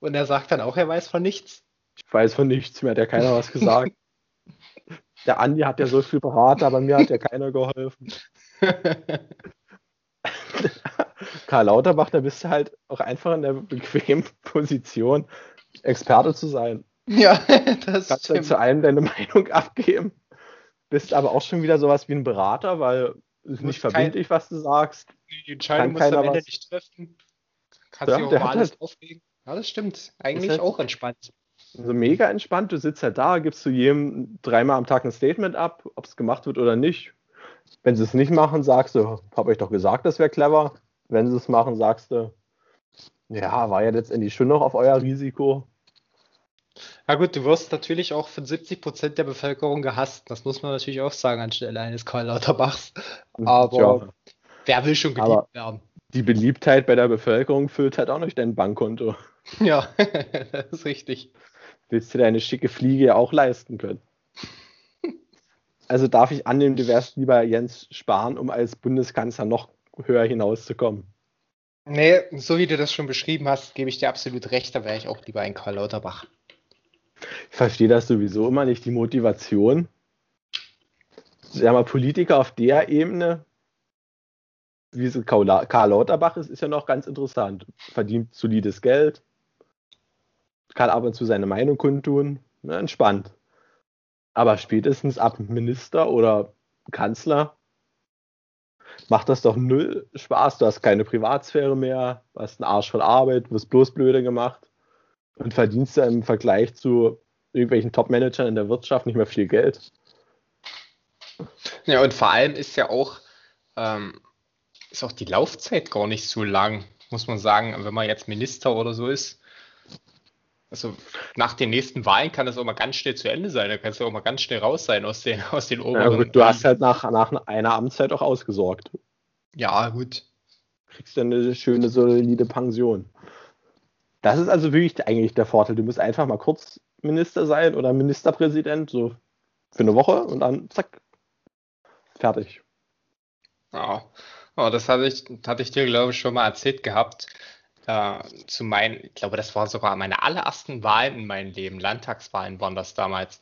Und er sagt dann auch, er weiß von nichts? Ich weiß von nichts, mir hat ja keiner was gesagt. Der Andi hat ja so viel beraten, aber mir hat ja keiner geholfen. Karl Lauterbach, da bist du halt auch einfach in der bequemen Position, Experte zu sein. Ja, das Kannst stimmt. zu allem deine Meinung abgeben. Bist aber auch schon wieder sowas wie ein Berater, weil es nicht verbindlich, was du sagst. Die Entscheidung musst du am Ende was... nicht treffen. Kannst ja, dich auch alles halt... aufregen. Ja, das stimmt. Eigentlich halt auch entspannt. Also mega entspannt. Du sitzt halt da, gibst zu jedem dreimal am Tag ein Statement ab, ob es gemacht wird oder nicht. Wenn sie es nicht machen, sagst du, habe ich doch gesagt, das wäre clever. Wenn sie es machen, sagst du, ja, war ja letztendlich schon noch auf euer Risiko. Ja gut, du wirst natürlich auch von 70 Prozent der Bevölkerung gehasst. Das muss man natürlich auch sagen anstelle eines Karl Lauterbachs. Aber ja. wer will schon geliebt Aber werden? Die Beliebtheit bei der Bevölkerung füllt halt auch nicht dein Bankkonto. Ja, das ist richtig willst du deine schicke Fliege ja auch leisten können. Also darf ich annehmen, du wärst lieber Jens Spahn, um als Bundeskanzler noch höher hinauszukommen. Nee, so wie du das schon beschrieben hast, gebe ich dir absolut recht, da wäre ich auch lieber ein Karl Lauterbach. Ich verstehe das sowieso immer nicht, die Motivation. Ja, mal Politiker auf der Ebene, wie es Karl Lauterbach ist, ist ja noch ganz interessant. Verdient solides Geld, kann ab und zu seine Meinung kundtun, ne, entspannt. Aber spätestens ab Minister oder Kanzler macht das doch null Spaß. Du hast keine Privatsphäre mehr, hast einen Arsch voll Arbeit, wirst bloß blöde gemacht und verdienst ja im Vergleich zu irgendwelchen Top-Managern in der Wirtschaft nicht mehr viel Geld. Ja, und vor allem ist ja auch, ähm, ist auch die Laufzeit gar nicht so lang, muss man sagen, wenn man jetzt Minister oder so ist. Also nach den nächsten Wahlen kann das auch mal ganz schnell zu Ende sein. Da kannst du auch mal ganz schnell raus sein aus den, aus den oberen. Ja, gut, du hast halt nach, nach einer Amtszeit auch ausgesorgt. Ja, gut. Kriegst dann eine schöne, solide Pension. Das ist also wirklich eigentlich der Vorteil. Du musst einfach mal kurz Minister sein oder Ministerpräsident, so für eine Woche und dann zack, fertig. Ja, oh, das hatte ich, hatte ich dir, glaube ich, schon mal erzählt gehabt äh, zu meinen, ich glaube, das war sogar meine allerersten Wahlen in meinem Leben, Landtagswahlen waren das damals.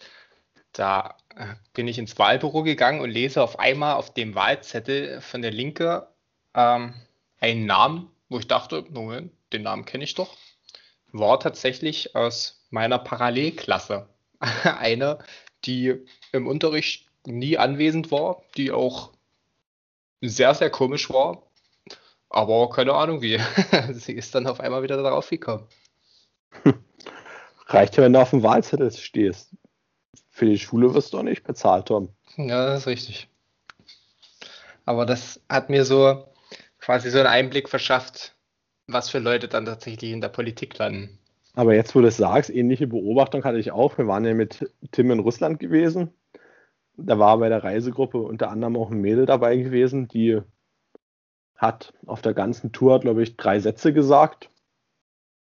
Da äh, bin ich ins Wahlbüro gegangen und lese auf einmal auf dem Wahlzettel von der Linke ähm, einen Namen, wo ich dachte, Moment, den Namen kenne ich doch. War tatsächlich aus meiner Parallelklasse. Eine, die im Unterricht nie anwesend war, die auch sehr, sehr komisch war, aber keine Ahnung wie. Sie ist dann auf einmal wieder darauf gekommen. Reicht ja, wenn du auf dem Wahlzettel stehst. Für die Schule wirst du auch nicht bezahlt, Tom. Ja, das ist richtig. Aber das hat mir so quasi so einen Einblick verschafft, was für Leute dann tatsächlich in der Politik landen. Aber jetzt, wo du es sagst, ähnliche Beobachtung hatte ich auch. Wir waren ja mit Tim in Russland gewesen. Da war bei der Reisegruppe unter anderem auch ein Mädel dabei gewesen, die hat auf der ganzen Tour, glaube ich, drei Sätze gesagt.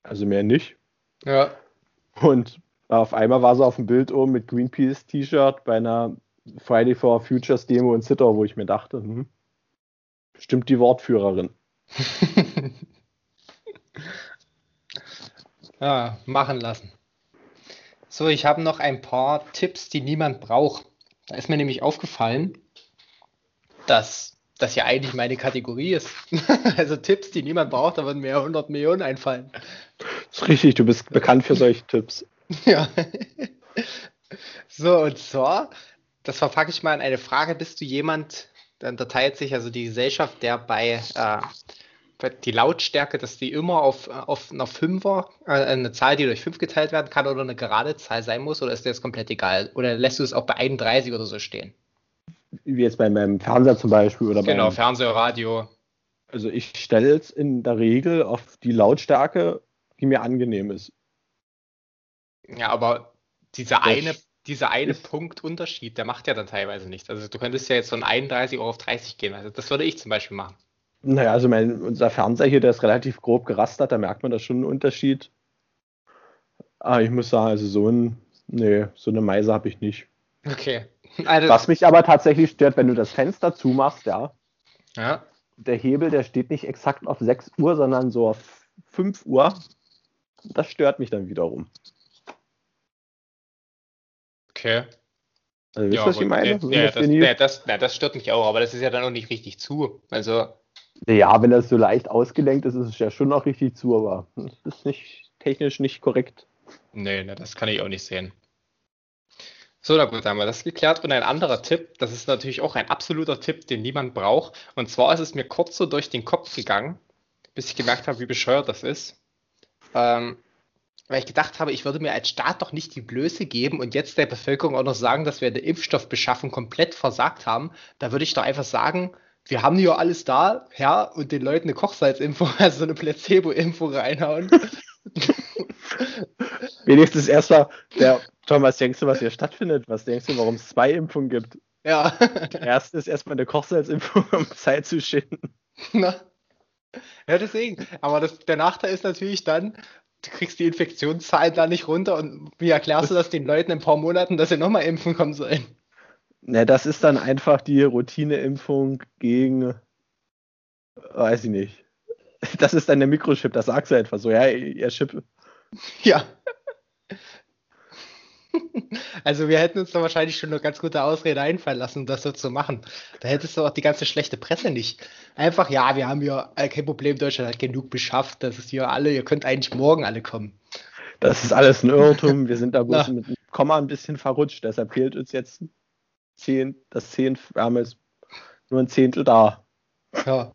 Also mehr nicht. Ja. Und auf einmal war sie auf dem Bild oben mit Greenpeace-T-Shirt bei einer Friday for Futures Demo in Zittau, wo ich mir dachte, hm, bestimmt die Wortführerin. ja, machen lassen. So, ich habe noch ein paar Tipps, die niemand braucht. Da ist mir nämlich aufgefallen, dass das ja eigentlich meine Kategorie ist. also Tipps, die niemand braucht, da würden mir 100 Millionen einfallen. Das ist richtig, du bist bekannt für solche Tipps. Ja. So, und zwar, das verpacke ich mal in eine Frage. Bist du jemand, dann unterteilt sich also die Gesellschaft, der bei äh, die Lautstärke, dass die immer auf, auf einer Fünfer, äh, eine Zahl, die durch fünf geteilt werden kann oder eine gerade Zahl sein muss, oder ist dir das komplett egal? Oder lässt du es auch bei 31 oder so stehen? Wie jetzt bei meinem Fernseher zum Beispiel oder Genau, beim, Fernseher, Radio. Also ich stelle es in der Regel auf die Lautstärke, die mir angenehm ist. Ja, aber dieser eine, dieser eine Punkt Unterschied, der macht ja dann teilweise nichts. Also du könntest ja jetzt von 31 Euro auf 30 gehen. Also das würde ich zum Beispiel machen. Naja, also mein, unser Fernseher hier, der ist relativ grob gerastert, da merkt man da schon einen Unterschied. Aber ich muss sagen, also so ein, nee, so eine Meise habe ich nicht. Okay. Also, Was mich aber tatsächlich stört, wenn du das Fenster zumachst, ja. Ja. Der Hebel, der steht nicht exakt auf 6 Uhr, sondern so auf 5 Uhr. Das stört mich dann wiederum. Okay. Also, wisst ja, was ich meine? Ja, ja, das, ja, das, ja, das stört mich auch, aber das ist ja dann auch nicht richtig zu. Also. Ja, wenn das so leicht ausgelenkt ist, ist es ja schon noch richtig zu, aber das ist nicht technisch nicht korrekt. Nee, ne, das kann ich auch nicht sehen. So, na gut, haben wir das geklärt. Und ein anderer Tipp, das ist natürlich auch ein absoluter Tipp, den niemand braucht. Und zwar ist es mir kurz so durch den Kopf gegangen, bis ich gemerkt habe, wie bescheuert das ist. Ähm, weil ich gedacht habe, ich würde mir als Staat doch nicht die Blöße geben und jetzt der Bevölkerung auch noch sagen, dass wir in Impfstoffbeschaffung komplett versagt haben. Da würde ich doch einfach sagen, wir haben ja alles da, ja, und den Leuten eine Kochsalzimpfung, also so eine Placebo-Impfung reinhauen. Wenigstens erstmal, der Thomas, denkst du, was hier stattfindet? Was denkst du, warum es zwei Impfungen gibt? Ja. Die erste ist erstmal eine Kochsalzimpfung, um Zeit zu schinden. Na. Ja, deswegen. Aber das, der Nachteil ist natürlich dann, du kriegst die Infektionszahlen da nicht runter und wie erklärst du das den Leuten in ein paar Monaten, dass sie nochmal impfen kommen sollen? Ne, das ist dann einfach die Routineimpfung gegen, weiß ich nicht. Das ist dann der Mikrochip, das sagst du einfach so, ja, ihr Chip. Ja. Also wir hätten uns da wahrscheinlich schon eine ganz gute Ausrede einfallen lassen, um das so zu machen. Da hättest du auch die ganze schlechte Presse nicht. Einfach, ja, wir haben ja kein Problem, Deutschland hat genug beschafft, das ist hier alle, ihr könnt eigentlich morgen alle kommen. Das ist alles ein Irrtum, wir sind da bloß mit einem Komma ein bisschen verrutscht, deshalb fehlt uns jetzt zehn, das zehn, wir haben jetzt nur ein Zehntel da. Ja.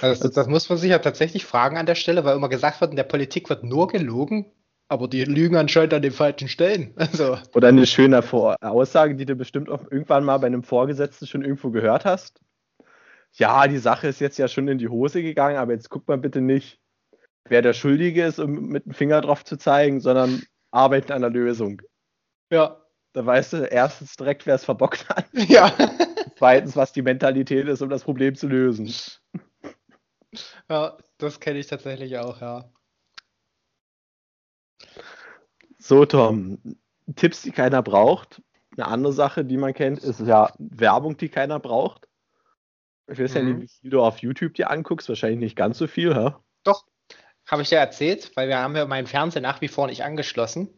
Also das, muss man sich ja tatsächlich fragen an der Stelle, weil immer gesagt wird, in der Politik wird nur gelogen, aber die lügen anscheinend an den falschen Stellen. Also. Oder eine schöne Aussage, die du bestimmt auch irgendwann mal bei einem Vorgesetzten schon irgendwo gehört hast. Ja, die Sache ist jetzt ja schon in die Hose gegangen, aber jetzt guck mal bitte nicht, wer der Schuldige ist, um mit dem Finger drauf zu zeigen, sondern arbeiten an der Lösung. Ja. Da weißt du erstens direkt, wer es verbockt hat. Ja. Zweitens, was die Mentalität ist, um das Problem zu lösen. Ja, das kenne ich tatsächlich auch, ja. So, Tom, Tipps, die keiner braucht. Eine andere Sache, die man kennt, ist ja Werbung, die keiner braucht. Ich weiß mhm. ja nicht, wie viel du auf YouTube dir anguckst, wahrscheinlich nicht ganz so viel, hä? Doch, habe ich dir erzählt, weil wir haben ja meinen Fernseher nach wie vor nicht angeschlossen.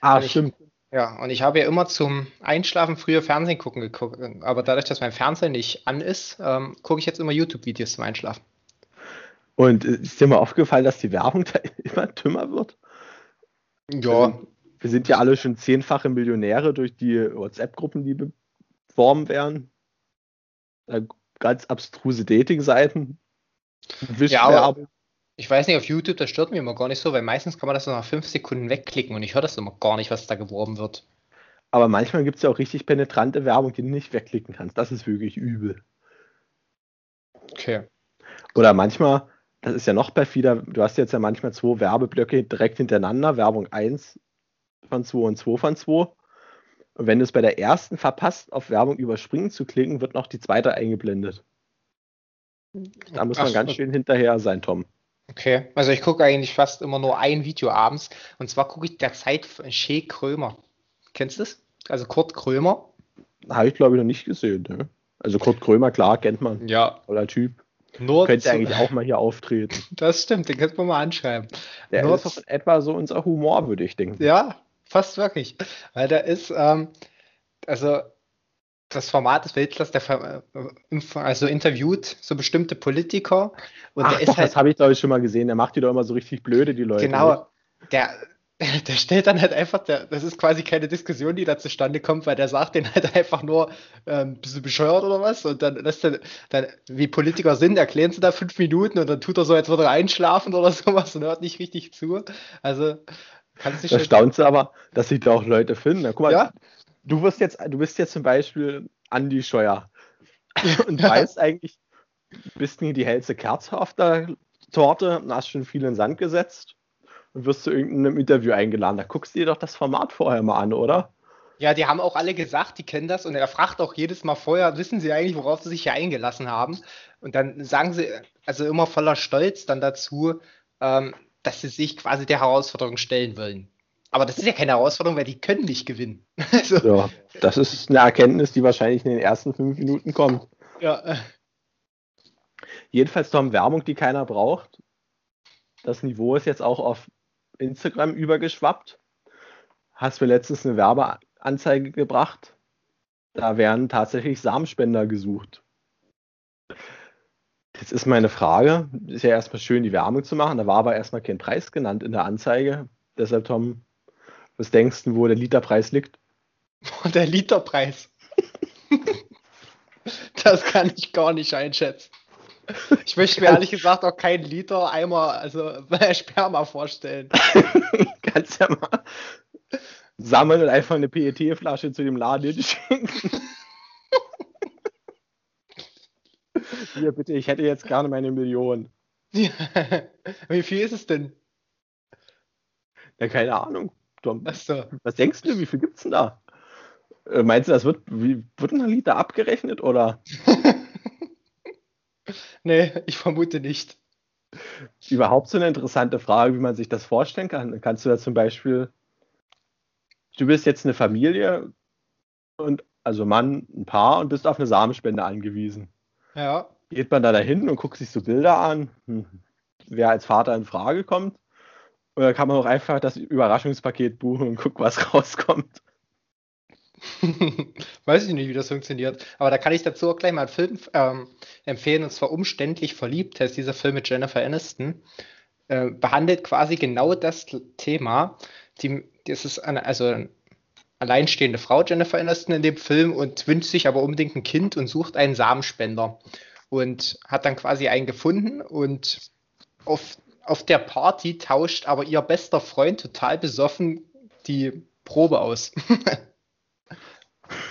Ah, stimmt. Ich, ja, und ich habe ja immer zum Einschlafen früher Fernsehen gucken geguckt. Aber dadurch, dass mein Fernseher nicht an ist, ähm, gucke ich jetzt immer YouTube-Videos zum Einschlafen. Und äh, ist dir mal aufgefallen, dass die Werbung da immer dümmer wird? Ja. Wir, wir sind ja alle schon zehnfache Millionäre durch die WhatsApp-Gruppen, die beworben werden. Ganz abstruse Dating-Seiten. Ja, aber ich weiß nicht, auf YouTube, das stört mich immer gar nicht so, weil meistens kann man das so nach fünf Sekunden wegklicken und ich höre das immer gar nicht, was da geworben wird. Aber manchmal gibt es ja auch richtig penetrante Werbung, die du nicht wegklicken kannst. Das ist wirklich übel. Okay. Oder manchmal, das ist ja noch perfider, du hast jetzt ja manchmal zwei Werbeblöcke direkt hintereinander, Werbung 1 von 2 und 2 von 2. Und wenn du es bei der ersten verpasst, auf Werbung überspringen zu klicken, wird noch die zweite eingeblendet. Da muss man Ach, ganz schön hinterher sein, Tom. Okay, also ich gucke eigentlich fast immer nur ein Video abends. Und zwar gucke ich derzeit Shea Krömer. Kennst du das? Also Kurt Krömer. Habe ich glaube ich noch nicht gesehen. Ne? Also Kurt Krömer, klar, kennt man. Ja. Toller Typ. Nur Könnte eigentlich auch mal hier auftreten. Das stimmt, den könnte man mal anschreiben. Der Nur ist doch etwa so unser Humor, würde ich denken. Ja, fast wirklich. Weil der ist, ähm, also das Format des Weltklasse, der äh, also interviewt so bestimmte Politiker und Ach der ist doch, halt das habe ich glaube ich schon mal gesehen. Der macht die doch immer so richtig blöde, die Leute. ne? Genau, der, der stellt dann halt einfach, der, das ist quasi keine Diskussion, die da zustande kommt, weil der sagt den halt einfach nur, ähm, bist du bescheuert oder was? Und dann lässt er, dann, wie Politiker sind, erklären sie da fünf Minuten und dann tut er so, als würde er einschlafen oder sowas und hört nicht richtig zu. Also, kannst du Da schon. staunst du aber, dass sich da auch Leute finden. Na, guck mal, Ja, du wirst jetzt, du bist jetzt zum Beispiel Andi Scheuer und weißt eigentlich, bist nie die hellste Kerze auf der Torte und hast schon viel in den Sand gesetzt und wirst zu irgendeinem Interview eingeladen. Da guckst du dir doch das Format vorher mal an, oder? ja, die haben auch alle gesagt, die kennen das und er fragt auch jedes Mal vorher, wissen sie eigentlich, worauf sie sich hier eingelassen haben? Und dann sagen sie, also immer voller Stolz dann dazu, ähm, dass sie sich quasi der Herausforderung stellen wollen. Aber das ist ja keine Herausforderung, weil die können nicht gewinnen. Also, Ja, das ist eine Erkenntnis, die wahrscheinlich in den ersten fünf Minuten kommt. ja, Jedenfalls Tom Werbung, die keiner braucht. Das Niveau ist jetzt auch auf Instagram übergeschwappt. Hast mir letztens eine Werbeanzeige gebracht. Da werden tatsächlich Samenspender gesucht. Jetzt ist meine Frage, ist ja erstmal schön, die Werbung zu machen, da war aber erstmal kein Preis genannt in der Anzeige. Deshalb, Tom, was denkst du, wo der Literpreis liegt? der Literpreis. Das kann ich gar nicht einschätzen. Ich möchte mir ehrlich gesagt auch keinen Liter Eimer, also Sperma vorstellen. Kannst ja mal sammeln und einfach eine PET-Flasche zu dem Laden hinschicken. Hier, bitte, ich hätte jetzt gerne meine Million. Wie viel ist es denn? Ja, keine Ahnung. Tom, Achso. was denkst du, wie viel gibt's denn da? Äh, Meinst du, das wird, wie, wird ein Liter abgerechnet oder Nee, ich vermute nicht. überhaupt so eine interessante Frage, wie man sich das vorstellen kann? Kannst du da zum Beispiel, du bist jetzt eine Familie und also Mann, ein Paar und bist auf eine Samenspende angewiesen. Ja. geht man da dahin und guckt sich so Bilder an, hm, wer als Vater in Frage kommt. Oder kann man auch einfach das Überraschungspaket buchen und gucken, was rauskommt. Weiß ich nicht, wie das funktioniert. Aber da kann ich dazu auch gleich mal einen Film ähm, empfehlen, und zwar Umständlich verliebt, heißt dieser Film mit Jennifer Aniston. Äh, behandelt quasi genau das Thema. Die, das ist eine, also eine alleinstehende Frau, Jennifer Aniston, in dem Film und wünscht sich aber unbedingt ein Kind und sucht einen Samenspender. Und hat dann quasi einen gefunden und auf, auf der Party tauscht aber ihr bester Freund total besoffen die Probe aus.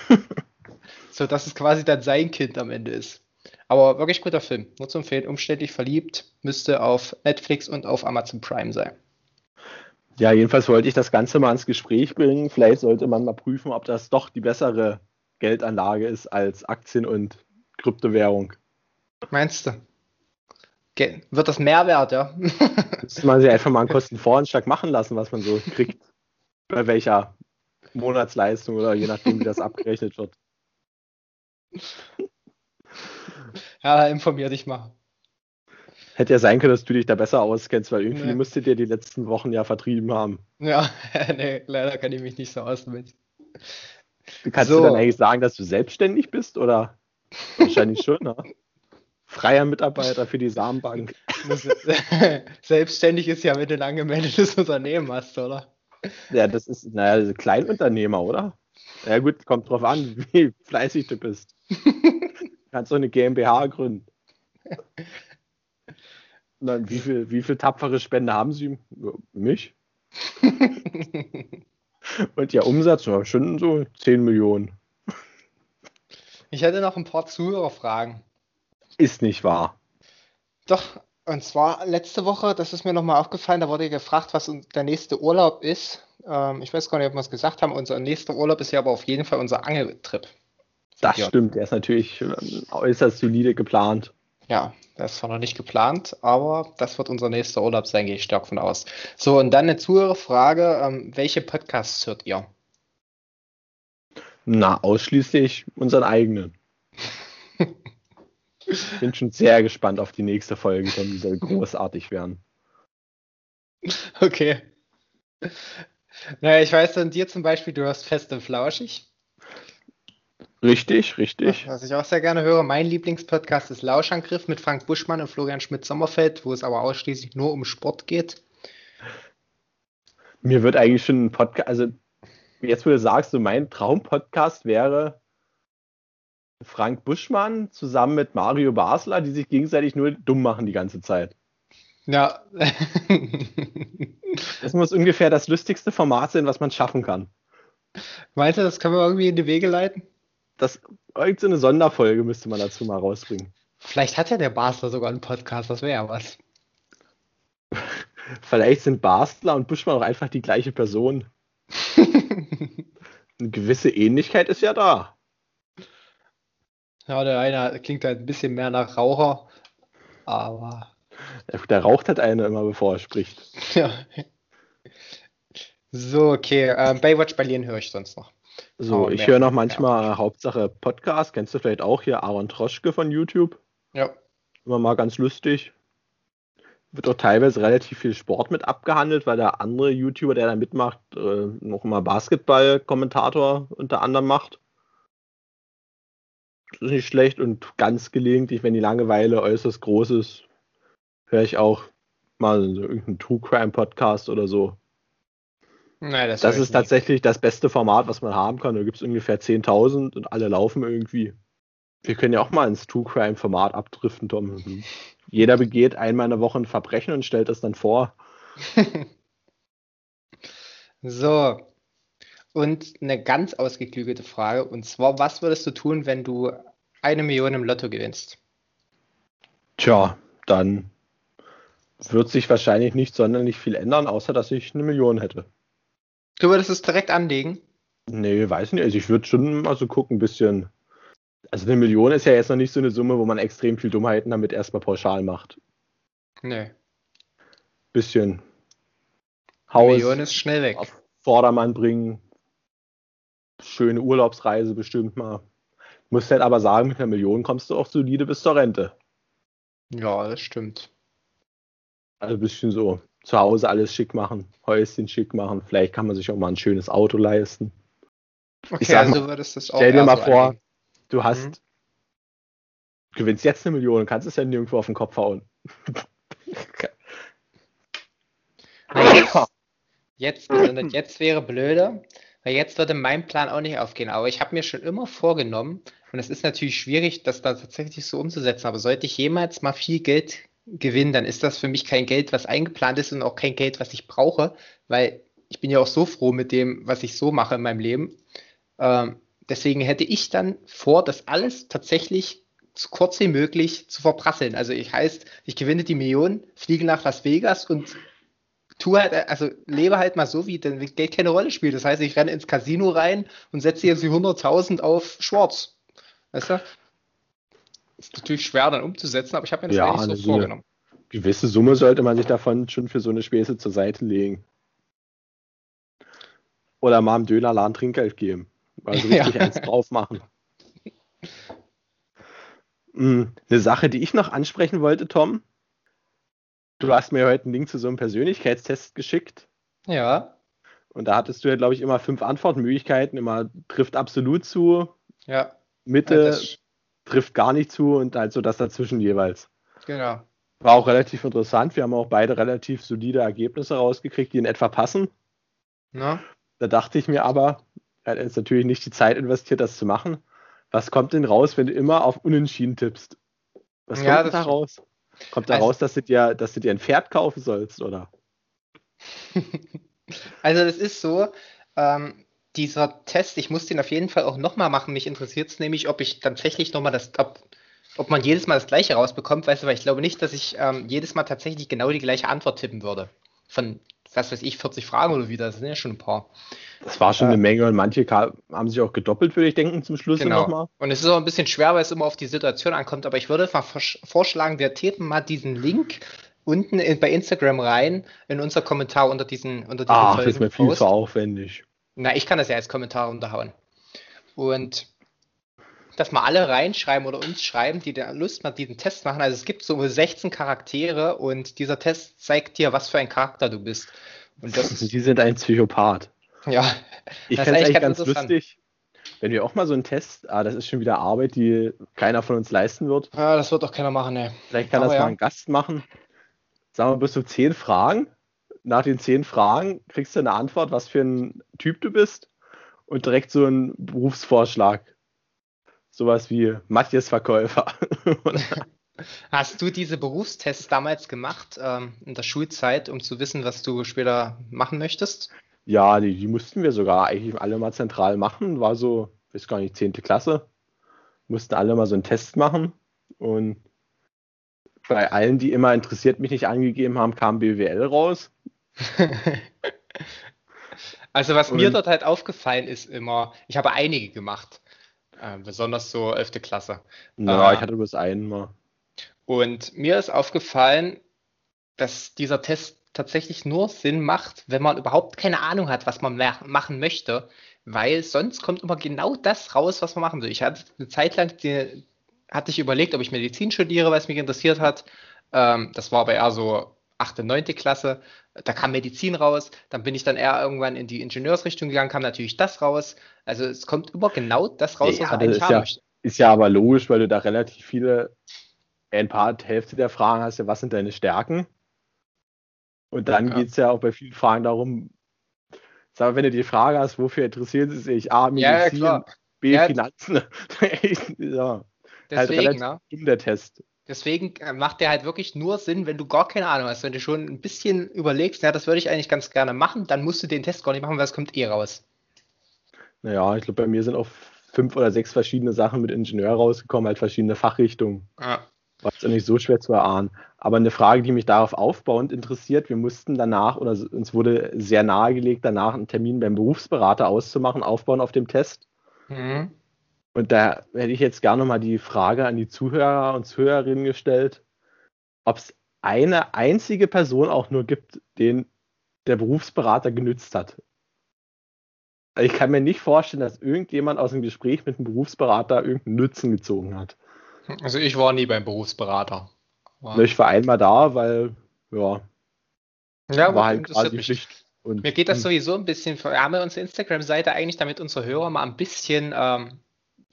so dass es quasi dann sein Kind am Ende ist. Aber wirklich guter Film. Nur zu empfehlen. Umständlich verliebt. Müsste auf Netflix und auf Amazon Prime sein. Ja, jedenfalls wollte ich das Ganze mal ins Gespräch bringen. Vielleicht sollte man mal prüfen, ob das doch die bessere Geldanlage ist als Aktien und Kryptowährung. Meinst du? Ge wird das Mehrwert, ja? Müsste man sich einfach mal einen Kostenvoranschlag machen lassen, was man so kriegt. Bei welcher Monatsleistung oder je nachdem, wie das abgerechnet wird. ja, informier dich mal. Hätte ja sein können, dass du dich da besser auskennst, weil irgendwie Nee. müsstet ihr die letzten Wochen ja vertrieben haben. Ja, nee, leider kann ich mich nicht so aus mit. Kannst So. du dann eigentlich sagen, dass du selbstständig bist oder? Wahrscheinlich schon, ne? Freier Mitarbeiter für die Samenbank. Selbstständig ist ja, wenn du ein angemeldetes Unternehmen hast, oder? Ja, das ist, naja, Kleinunternehmer, oder? Ja gut, kommt drauf an, wie fleißig du bist. Du kannst doch eine GmbH gründen. Dann, wie viel, wie viel tapfere Spende haben sie? Mich? Und ja, Umsatz, ja, schon so 10 Millionen. Ich hätte noch ein paar Zuhörerfragen. Ist nicht wahr. Doch, und zwar letzte Woche, das ist mir nochmal aufgefallen, da wurde gefragt, was der nächste Urlaub ist. Ähm, ich weiß gar nicht, ob wir es gesagt haben. Unser nächster Urlaub ist ja aber auf jeden Fall unser Angeltrip. Das Ja. stimmt, der ist natürlich ähm, äußerst solide geplant. Ja, das war noch nicht geplant, aber das wird unser nächster Urlaub sein, gehe ich stark von aus. So, und dann eine Zuhörerfrage. Ähm, welche Podcasts hört ihr? Na, ausschließlich unseren eigenen. Ich bin schon sehr gespannt auf die nächste Folge, denn die soll großartig werden. Okay. Naja, ich weiß von dir zum Beispiel, du hörst fest und flauschig. Richtig, richtig. Was ich auch sehr gerne höre, mein Lieblingspodcast ist Lauschangriff mit Frank Buschmann und Florian Schmidt-Sommerfeld, wo es aber ausschließlich nur um Sport geht. Mir wird eigentlich schon ein Podcast, also jetzt wo du sagst, so mein Traumpodcast wäre Frank Buschmann zusammen mit Mario Basler, die sich gegenseitig nur dumm machen die ganze Zeit. Ja. das muss ungefähr das lustigste Format sein, was man schaffen kann. Meinst du, das können wir irgendwie in die Wege leiten? Das, irgendeine Sonderfolge müsste man dazu mal rausbringen. Vielleicht hat ja der Basler sogar einen Podcast, das wäre ja was. Vielleicht sind Basler und Buschmann auch einfach die gleiche Person. Eine gewisse Ähnlichkeit ist ja da. Ja, der eine klingt halt ein bisschen mehr nach Raucher, aber. Der, der raucht halt eine immer, bevor er spricht. Ja. So, okay. Ähm, Baywatch Berlin höre ich sonst noch. So, oh, ich höre noch manchmal ja. Hauptsache Podcast. Kennst du vielleicht auch hier Aaron Troschke von YouTube? Ja. Immer mal ganz lustig. Wird auch teilweise relativ viel Sport mit abgehandelt, weil der andere YouTuber, der da mitmacht, äh, noch immer Basketball-Kommentator unter anderem macht. Das ist nicht schlecht und ganz gelegentlich, wenn die Langeweile äußerst groß ist, höre ich auch mal so irgendeinen True Crime Podcast oder so. Nein, das, das ist tatsächlich das beste Format, was man haben kann. Da gibt es ungefähr 10.000 und alle laufen irgendwie. Wir können ja auch mal ins True Crime Format abdriften, Tom. Jeder begeht einmal in der Woche ein Verbrechen und stellt das dann vor. so. Und eine ganz ausgeklügelte Frage. Und zwar, was würdest du tun, wenn du eine Million im Lotto gewinnst? Tja, dann wird sich wahrscheinlich nicht sonderlich viel ändern, außer dass ich eine Million hätte. Du würdest es direkt anlegen? Nee, weiß nicht. Also ich würde schon mal so gucken, ein bisschen. Also eine Million ist ja jetzt noch nicht so eine Summe, wo man extrem viel Dummheiten damit erstmal pauschal macht. Nee. Bisschen Haus. Million ist schnell weg. Auf Vordermann bringen. Schöne Urlaubsreise bestimmt mal. Musst halt aber sagen, mit einer Million kommst du auch solide bis zur Rente. Ja, das stimmt. Also ein bisschen so zu Hause alles schick machen, Häuschen schick machen. Vielleicht kann man sich auch mal ein schönes Auto leisten. Okay, ich sag also mal, würdest das auch Stell dir mal so vor, einigen. du hast, mhm. gewinnst jetzt eine Million und kannst es ja nirgendwo auf den Kopf hauen. jetzt, jetzt, jetzt wäre blöder, weil jetzt würde mein Plan auch nicht aufgehen. Aber ich habe mir schon immer vorgenommen, und es ist natürlich schwierig, das da tatsächlich so umzusetzen, aber sollte ich jemals mal viel Geld gewinne, dann ist das für mich kein Geld, was eingeplant ist und auch kein Geld, was ich brauche, weil ich bin ja auch so froh mit dem, was ich so mache in meinem Leben. Ähm, deswegen hätte ich dann vor, das alles tatsächlich so kurz wie möglich zu verprasseln. Also ich heißt, ich gewinne die Million, fliege nach Las Vegas und tue halt, also lebe halt mal so, wie denn Geld keine Rolle spielt. Das heißt, ich renne ins Casino rein und setze jetzt die 100.000 auf Schwarz. Weißt du? Ist natürlich schwer dann umzusetzen, aber ich habe mir das ja, eigentlich so vorgenommen. Gewisse Summe sollte man sich davon schon für so eine Späße zur Seite legen. Oder mal im Dönerladen Trinkgeld geben. Also richtig ja. eins drauf machen. Hm, eine Sache, die ich noch ansprechen wollte, Tom. Du hast mir heute einen Link zu so einem Persönlichkeitstest geschickt. Ja. Und da hattest du ja, glaube ich, immer fünf Antwortmöglichkeiten. Immer trifft absolut zu. Ja. Mitte, ja, trifft gar nicht zu und halt so das dazwischen jeweils. Genau. War auch relativ interessant. Wir haben auch beide relativ solide Ergebnisse rausgekriegt, die in etwa passen. Na? Da dachte ich mir aber, er hat jetzt natürlich nicht die Zeit investiert, das zu machen. Was kommt denn raus, wenn du immer auf Unentschieden tippst? Was kommt ja, da raus? Kommt da also, raus, dass du, dir, dass du dir ein Pferd kaufen sollst, oder? also das ist so, ähm, dieser Test, ich muss den auf jeden Fall auch nochmal machen. Mich interessiert es nämlich, ob ich tatsächlich nochmal das, ob, ob man jedes Mal das gleiche rausbekommt, weißt du, weil ich glaube nicht, dass ich ähm, jedes Mal tatsächlich genau die gleiche Antwort tippen würde. Von, was weiß ich, 40 Fragen oder wieder, das sind ja schon ein paar. Das war schon eine Menge und manche haben sich auch gedoppelt, würde ich denken, zum Schluss genau. nochmal. Und es ist auch ein bisschen schwer, weil es immer auf die Situation ankommt, aber ich würde mal vorschlagen, wir tippen mal diesen Link unten in, bei Instagram rein in unser Kommentar unter diesen unter diesen Ach, das ist mir viel zu aufwendig. Na, ich kann das ja als Kommentar unterhauen. Und dass mal alle reinschreiben oder uns schreiben, die da Lust mal diesen Test machen. Also es gibt so 16 Charaktere und dieser Test zeigt dir, was für ein Charakter du bist. Und das, die sind ein Psychopath. Ja. Ich fände es eigentlich ganz lustig, wenn wir auch mal so einen Test, ah, das ist schon wieder Arbeit, die keiner von uns leisten wird. Ja, das wird auch keiner machen, ne. Vielleicht kann Aber das ja. mal ein Gast machen. Sagen wir bis zu zehn Fragen. Nach den zehn Fragen kriegst du eine Antwort, was für ein Typ du bist und direkt so einen Berufsvorschlag. Sowas wie Matthias Verkäufer. Hast du diese Berufstests damals gemacht ähm, in der Schulzeit, um zu wissen, was du später machen möchtest? Ja, die, die mussten wir sogar eigentlich alle mal zentral machen. War so, weiß gar nicht, 10. Klasse. Mussten alle mal so einen Test machen. Und bei allen, die immer interessiert mich nicht angegeben haben, kam BWL raus. also was und, mir dort halt aufgefallen ist immer, ich habe einige gemacht. Äh, besonders so 11. Klasse. Ja, äh, ich hatte bloß einen mal. Und mir ist aufgefallen, dass dieser Test tatsächlich nur Sinn macht, wenn man überhaupt keine Ahnung hat, was man machen möchte, weil sonst kommt immer genau das raus, was man machen will. Ich hatte eine Zeit lang, die, hatte ich überlegt, ob ich Medizin studiere, weil es mich interessiert hat. Ähm, das war aber eher so 8., 9. Klasse. Da kam Medizin raus. Dann bin ich dann eher irgendwann in die Ingenieursrichtung gegangen, kam natürlich das raus. Also es kommt immer genau das raus, ja, was man eigentlich haben ja, möchte. Ist ja aber logisch, weil du da relativ viele, ein paar Hälfte der Fragen hast ja, was sind deine Stärken? Und dann ja. geht es ja auch bei vielen Fragen darum, sag mal, wenn du die Frage hast, wofür interessiert es sich? A, Medizin, ja, B, ja. Finanzen. ja. Halt Deswegen, halt ne? der Test. Deswegen äh, macht der halt wirklich nur Sinn, wenn du gar keine Ahnung hast. Wenn du schon ein bisschen überlegst, ja, das würde ich eigentlich ganz gerne machen, dann musst du den Test gar nicht machen, weil es kommt eh raus. Naja, ich glaube, bei mir sind auch fünf oder sechs verschiedene Sachen mit Ingenieur rausgekommen, halt verschiedene Fachrichtungen. Ja. War es ja nicht so schwer zu erahnen. Aber eine Frage, die mich darauf aufbauend interessiert, wir mussten danach, oder uns wurde sehr nahegelegt, danach einen Termin beim Berufsberater auszumachen, aufbauen auf dem Test. Mhm. Und da hätte ich jetzt gerne mal die Frage an die Zuhörer und Zuhörerinnen gestellt, ob es eine einzige Person auch nur gibt, den der Berufsberater genützt hat. Ich kann mir nicht vorstellen, dass irgendjemand aus dem Gespräch mit dem Berufsberater irgendeinen Nutzen gezogen hat. Also ich war nie beim Berufsberater. War ich war einmal da, weil, ja, ja war halt quasi Pflicht. Und, Mir geht das hm. sowieso ein bisschen, wir haben unsere Instagram-Seite eigentlich, damit unsere Hörer mal ein bisschen, ähm,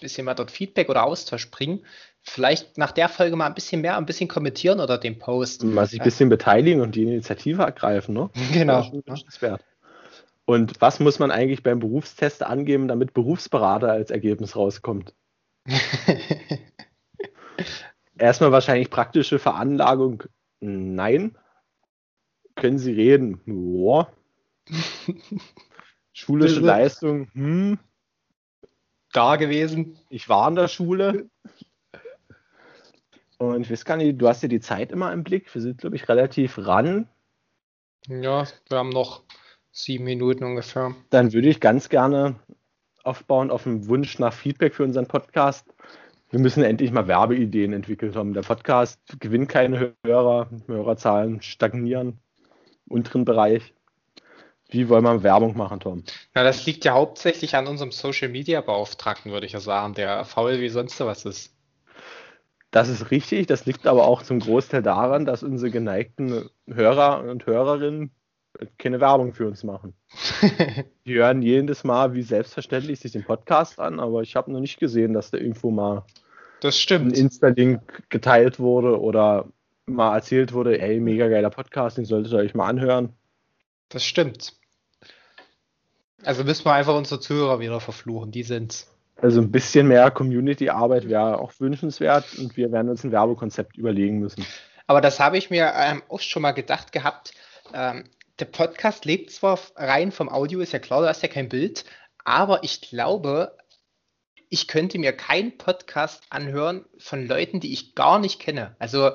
bisschen mal dort Feedback oder Austausch bringen. Vielleicht nach der Folge mal ein bisschen mehr, ein bisschen kommentieren oder den Post. Mal sich ein bisschen beteiligen und die Initiative ergreifen, ne? Genau. Und was muss man eigentlich beim Berufstest angeben, damit Berufsberater als Ergebnis rauskommt? Erstmal wahrscheinlich praktische Veranlagung. Nein. Können Sie reden? Boah. Schulische Leistung. Hm. Da gewesen. Ich war in der Schule. Und ich weiß gar nicht, du hast ja die Zeit immer im Blick. Wir sind, glaube ich, relativ ran. Ja, wir haben noch sieben Minuten ungefähr. Dann würde ich ganz gerne aufbauen auf den Wunsch nach Feedback für unseren Podcast wir müssen endlich mal Werbeideen entwickelt haben. Der Podcast gewinnt keine Hörer, Hörerzahlen stagnieren, unteren Bereich. Wie wollen wir Werbung machen, Tom? Na, das liegt ja hauptsächlich an unserem Social Media Beauftragten, würde ich ja sagen, der faul wie sonst was ist. Das ist richtig, das liegt aber auch zum Großteil daran, dass unsere geneigten Hörer und Hörerinnen keine Werbung für uns machen. Die hören jedes Mal wie selbstverständlich sich den Podcast an, aber ich habe noch nicht gesehen, dass da irgendwo mal das stimmt. ein Insta-Link geteilt wurde oder mal erzählt wurde, ey, mega geiler Podcast, den solltet ihr euch mal anhören. Das stimmt. Also müssen wir einfach unsere Zuhörer wieder verfluchen, die sind's. Also ein bisschen mehr Community-Arbeit wäre auch wünschenswert und wir werden uns ein Werbekonzept überlegen müssen. Aber das habe ich mir ähm, auch schon mal gedacht gehabt. Ähm, der Podcast lebt zwar rein vom Audio, ist ja klar, da ist ja kein Bild, aber ich glaube, ich könnte mir keinen Podcast anhören von Leuten, die ich gar nicht kenne. Also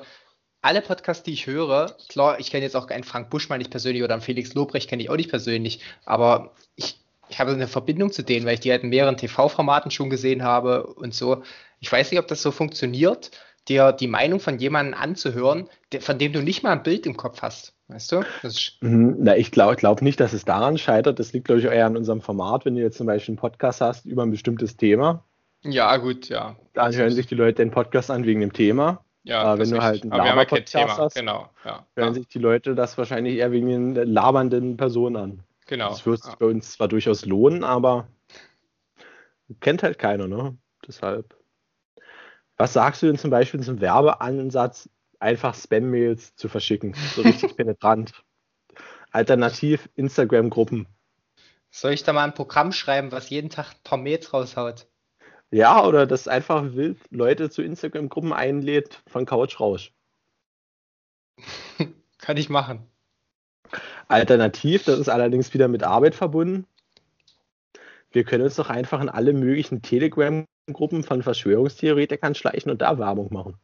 alle Podcasts, die ich höre, klar, ich kenne jetzt auch einen Frank Buschmann nicht persönlich oder einen Felix Lobrecht kenne ich auch nicht persönlich, aber ich, ich habe eine Verbindung zu denen, weil ich die halt in mehreren TV-Formaten schon gesehen habe und so. Ich weiß nicht, ob das so funktioniert, dir die Meinung von jemandem anzuhören, der, von dem du nicht mal ein Bild im Kopf hast. Weißt du? Mhm, na, ich glaube glaub nicht, dass es daran scheitert. Das liegt, glaube ich, eher an unserem Format, wenn du jetzt zum Beispiel einen Podcast hast über ein bestimmtes Thema. Ja, gut, ja. Dann hören sich die Leute den Podcast an wegen dem Thema. Ja, äh, wenn du halt einen Aber wir haben ja kein Laber-Podcast Thema, hast, genau. Ja, hören ja, sich die Leute das wahrscheinlich eher wegen den labernden Personen an. genau. Das wird sich Ja. bei uns zwar durchaus lohnen, aber kennt halt keiner, ne? Deshalb. Was sagst du denn zum Beispiel zum Werbeansatz, einfach Spam-Mails zu verschicken? So richtig penetrant. Alternativ Instagram-Gruppen. Soll ich da mal ein Programm schreiben, was jeden Tag ein paar Mails raushaut? Ja, oder das einfach wild Leute zu Instagram-Gruppen einlädt von Couchrausch. Kann ich machen. Alternativ, das ist allerdings wieder mit Arbeit verbunden. Wir können uns doch einfach in alle möglichen Telegram-Gruppen von Verschwörungstheoretikern schleichen und da Werbung machen.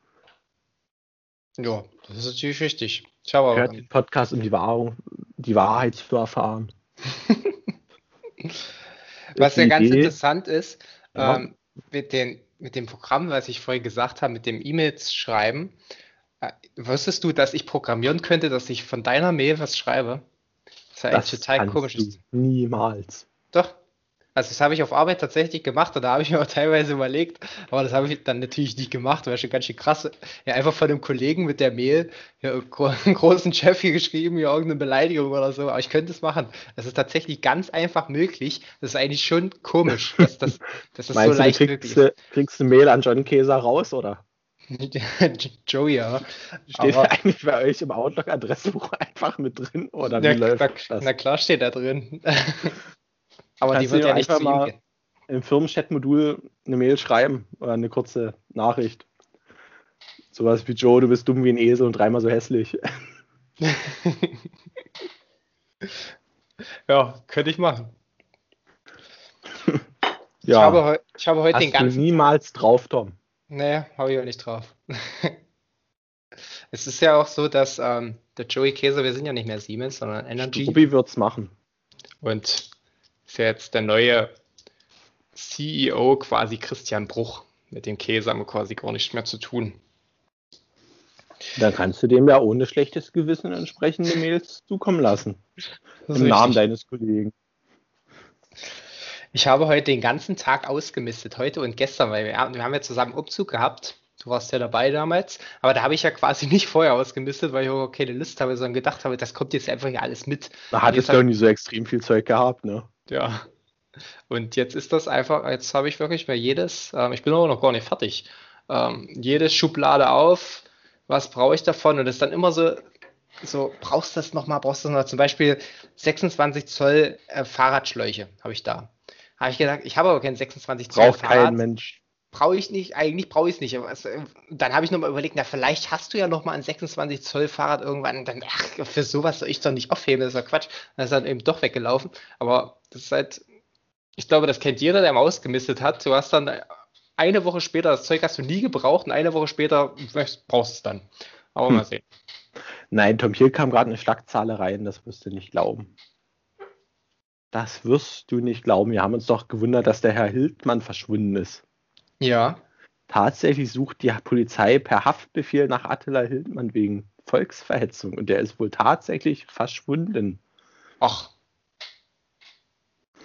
Ja, das ist natürlich wichtig. Ich habe aber, Hört den Podcast, um die, Wahrung, die Wahrheit zu erfahren. was ja ganz Idee- interessant ist, Ja. ähm, mit, den, mit dem Programm, was ich vorhin gesagt habe, mit dem E-Mails schreiben, äh, wusstest du, dass ich programmieren könnte, dass ich von deiner Mail was schreibe? Das ist ja eigentlich total komisch. Niemals. Doch. Also das habe ich auf Arbeit tatsächlich gemacht und da habe ich mir auch teilweise überlegt, aber das habe ich dann natürlich nicht gemacht, weil schon ganz schön krass. Ja, einfach von einem Kollegen mit der Mail ja, einen großen Chef hier geschrieben, ja, irgendeine Beleidigung oder so, aber ich könnte es machen. Das ist tatsächlich ganz einfach möglich. Das ist eigentlich schon komisch, dass das, dass das so Meinst du, du leicht möglich kriegst, du kriegst eine Mail an John Käser raus, oder? ist. Joey, ja. Steht Aber- eigentlich bei euch im Outlook-Adressbuch einfach mit drin? Oder wie Na, läuft na, das? na klar steht da drin. Aber Kannst die wird ja nicht einfach mal- gehen. Im Firmenchat-Modul eine Mail schreiben oder eine kurze Nachricht. Sowas wie Joe, du bist dumm wie ein Esel und dreimal so hässlich. Ja, könnte ich machen. Ich, Ja, habe, heu- ich habe heute hast den ganzen du niemals drauf, Tom. Nee, habe ich auch nicht drauf. Es ist ja auch so, dass ähm, der Joey Käse, wir sind ja nicht mehr Siemens, sondern Energy. Strubi wird's machen. Und ist ja jetzt der neue CEO quasi Christian Bruch. Mit dem Käse haben wir quasi gar nichts mehr zu tun. Dann kannst du dem ja ohne schlechtes Gewissen entsprechende Mails zukommen lassen. Im ist Namen richtig. deines Kollegen. Ich habe heute den ganzen Tag ausgemistet, heute und gestern, weil wir, wir haben ja zusammen Umzug gehabt. Du warst ja dabei damals, aber da habe ich ja quasi nicht vorher ausgemistet, weil ich auch keine Lust habe, sondern gedacht habe, das kommt jetzt einfach hier alles mit. Da hattest du auch nie so extrem viel Zeug gehabt, ne? Ja. Und jetzt ist das einfach, jetzt habe ich wirklich mal jedes, ähm, ich bin aber noch gar nicht fertig, ähm, jede Schublade auf, was brauche ich davon? Und das ist dann immer so, so, brauchst du das nochmal, brauchst du das noch? Zum Beispiel 26 Zoll äh, Fahrradschläuche habe ich da. Habe ich gesagt, ich habe aber kein 26 Zoll Braucht kein Mensch. Brauche ich nicht, eigentlich brauche ich es nicht. Aber es, äh, dann habe ich nochmal überlegt, na, vielleicht hast du ja nochmal ein 26 Zoll Fahrrad irgendwann. Dann, ach, für sowas soll ich doch nicht aufheben, das ist doch Quatsch. Dann ist dann eben doch weggelaufen. Aber das ist halt, ich glaube, das kennt jeder, der mal ausgemistet hat. Du hast dann eine Woche später, das Zeug hast du nie gebraucht und eine Woche später brauchst du es dann. Aber Hm. mal sehen. Nein, Tom, hier kam gerade eine Schlagzahle rein, das wirst du nicht glauben. Das wirst du nicht glauben. Wir haben uns doch gewundert, dass der Herr Hildmann verschwunden ist. Ja. Tatsächlich sucht die Polizei per Haftbefehl nach Attila Hildmann wegen Volksverhetzung und der ist wohl tatsächlich verschwunden. Ach.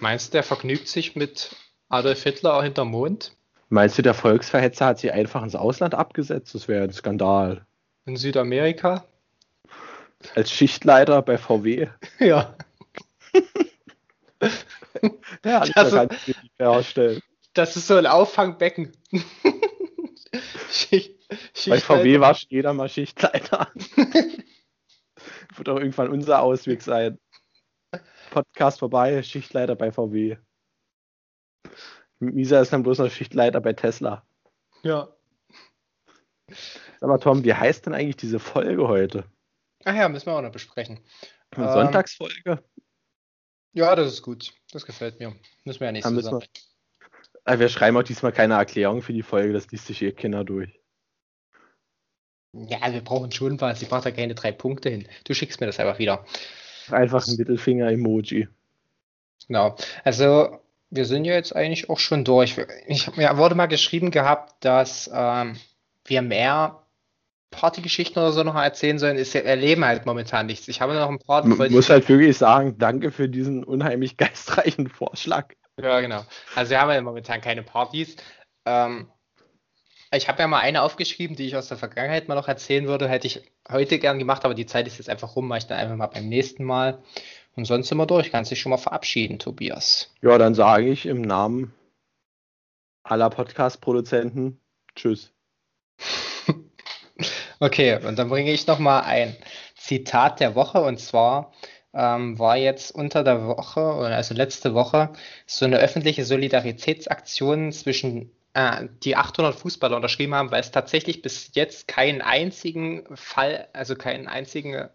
Meinst du, der vergnügt sich mit Adolf Hitler hinterm Mond Meinst du, der Volksverhetzer hat sich einfach ins Ausland abgesetzt? Das wäre ein Skandal. in Südamerika? Als Schichtleiter bei VW. Ja. Ja, Das das ist- kann ich mir nicht vorstellen. Das ist so ein Auffangbecken. Schicht, Bei Schichtleiter. VW war schon jeder mal Schichtleiter. Wird auch irgendwann unser Ausweg sein. Podcast vorbei, Schichtleiter bei VW. Misa ist dann bloß noch Schichtleiter bei Tesla. Ja. Mal, Tom, wie heißt denn eigentlich diese Folge heute? Ach ja, müssen wir auch noch besprechen. Eine Ähm, Sonntagsfolge? Ja, das ist gut. Das gefällt mir. Müssen wir ja müssen sagen. Wir, Ah, wir schreiben auch diesmal keine Erklärung für die Folge, das liest sich eh keiner durch. Ja, wir brauchen schon was. Ich brauche da keine drei Punkte hin. Du schickst mir das einfach wieder. Einfach ein Mittelfinger-Emoji. Genau. Also wir sind ja jetzt eigentlich auch schon durch. Ich ja, wurde mal geschrieben gehabt, dass ähm, wir mehr Partygeschichten oder so noch erzählen sollen. Ist, erleben halt momentan nichts. Ich habe noch ein paar. Ich muss halt wirklich sagen, danke für diesen unheimlich geistreichen Vorschlag. Ja, genau. Also wir haben ja momentan keine Partys. Ähm, ich habe ja mal eine aufgeschrieben, die ich aus der Vergangenheit mal noch erzählen würde. Hätte ich heute gern gemacht, aber die Zeit ist jetzt einfach rum, mache ich dann einfach mal beim nächsten Mal. Und sonst sind wir durch. Kannst dich schon mal verabschieden, Tobias. Ja, dann sage ich im Namen aller Podcast-Produzenten Tschüss. okay, und dann bringe ich nochmal ein Zitat der Woche und zwar ähm, war jetzt unter der Woche, also letzte Woche, so eine öffentliche Solidaritätsaktion zwischen äh, die 800 Fußballer unterschrieben haben, weil es tatsächlich bis jetzt keinen einzigen Fall, also keinen einzigen,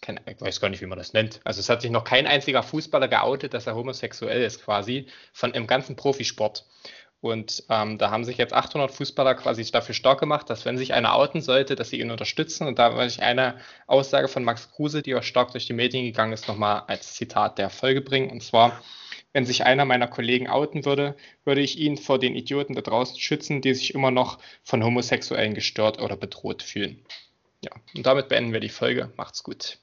kein, ich weiß gar nicht, wie man das nennt. Also es hat sich noch kein einziger Fußballer geoutet, dass er homosexuell ist, quasi, von im ganzen Profisport. Und ähm, da haben sich jetzt 800 Fußballer quasi dafür stark gemacht, dass wenn sich einer outen sollte, dass sie ihn unterstützen. Und da wollte ich eine Aussage von Max Kruse, die auch stark durch die Medien gegangen ist, nochmal als Zitat der Folge bringen. Und zwar, wenn sich einer meiner Kollegen outen würde, würde ich ihn vor den Idioten da draußen schützen, die sich immer noch von Homosexuellen gestört oder bedroht fühlen. Ja, und damit beenden wir die Folge. Macht's gut.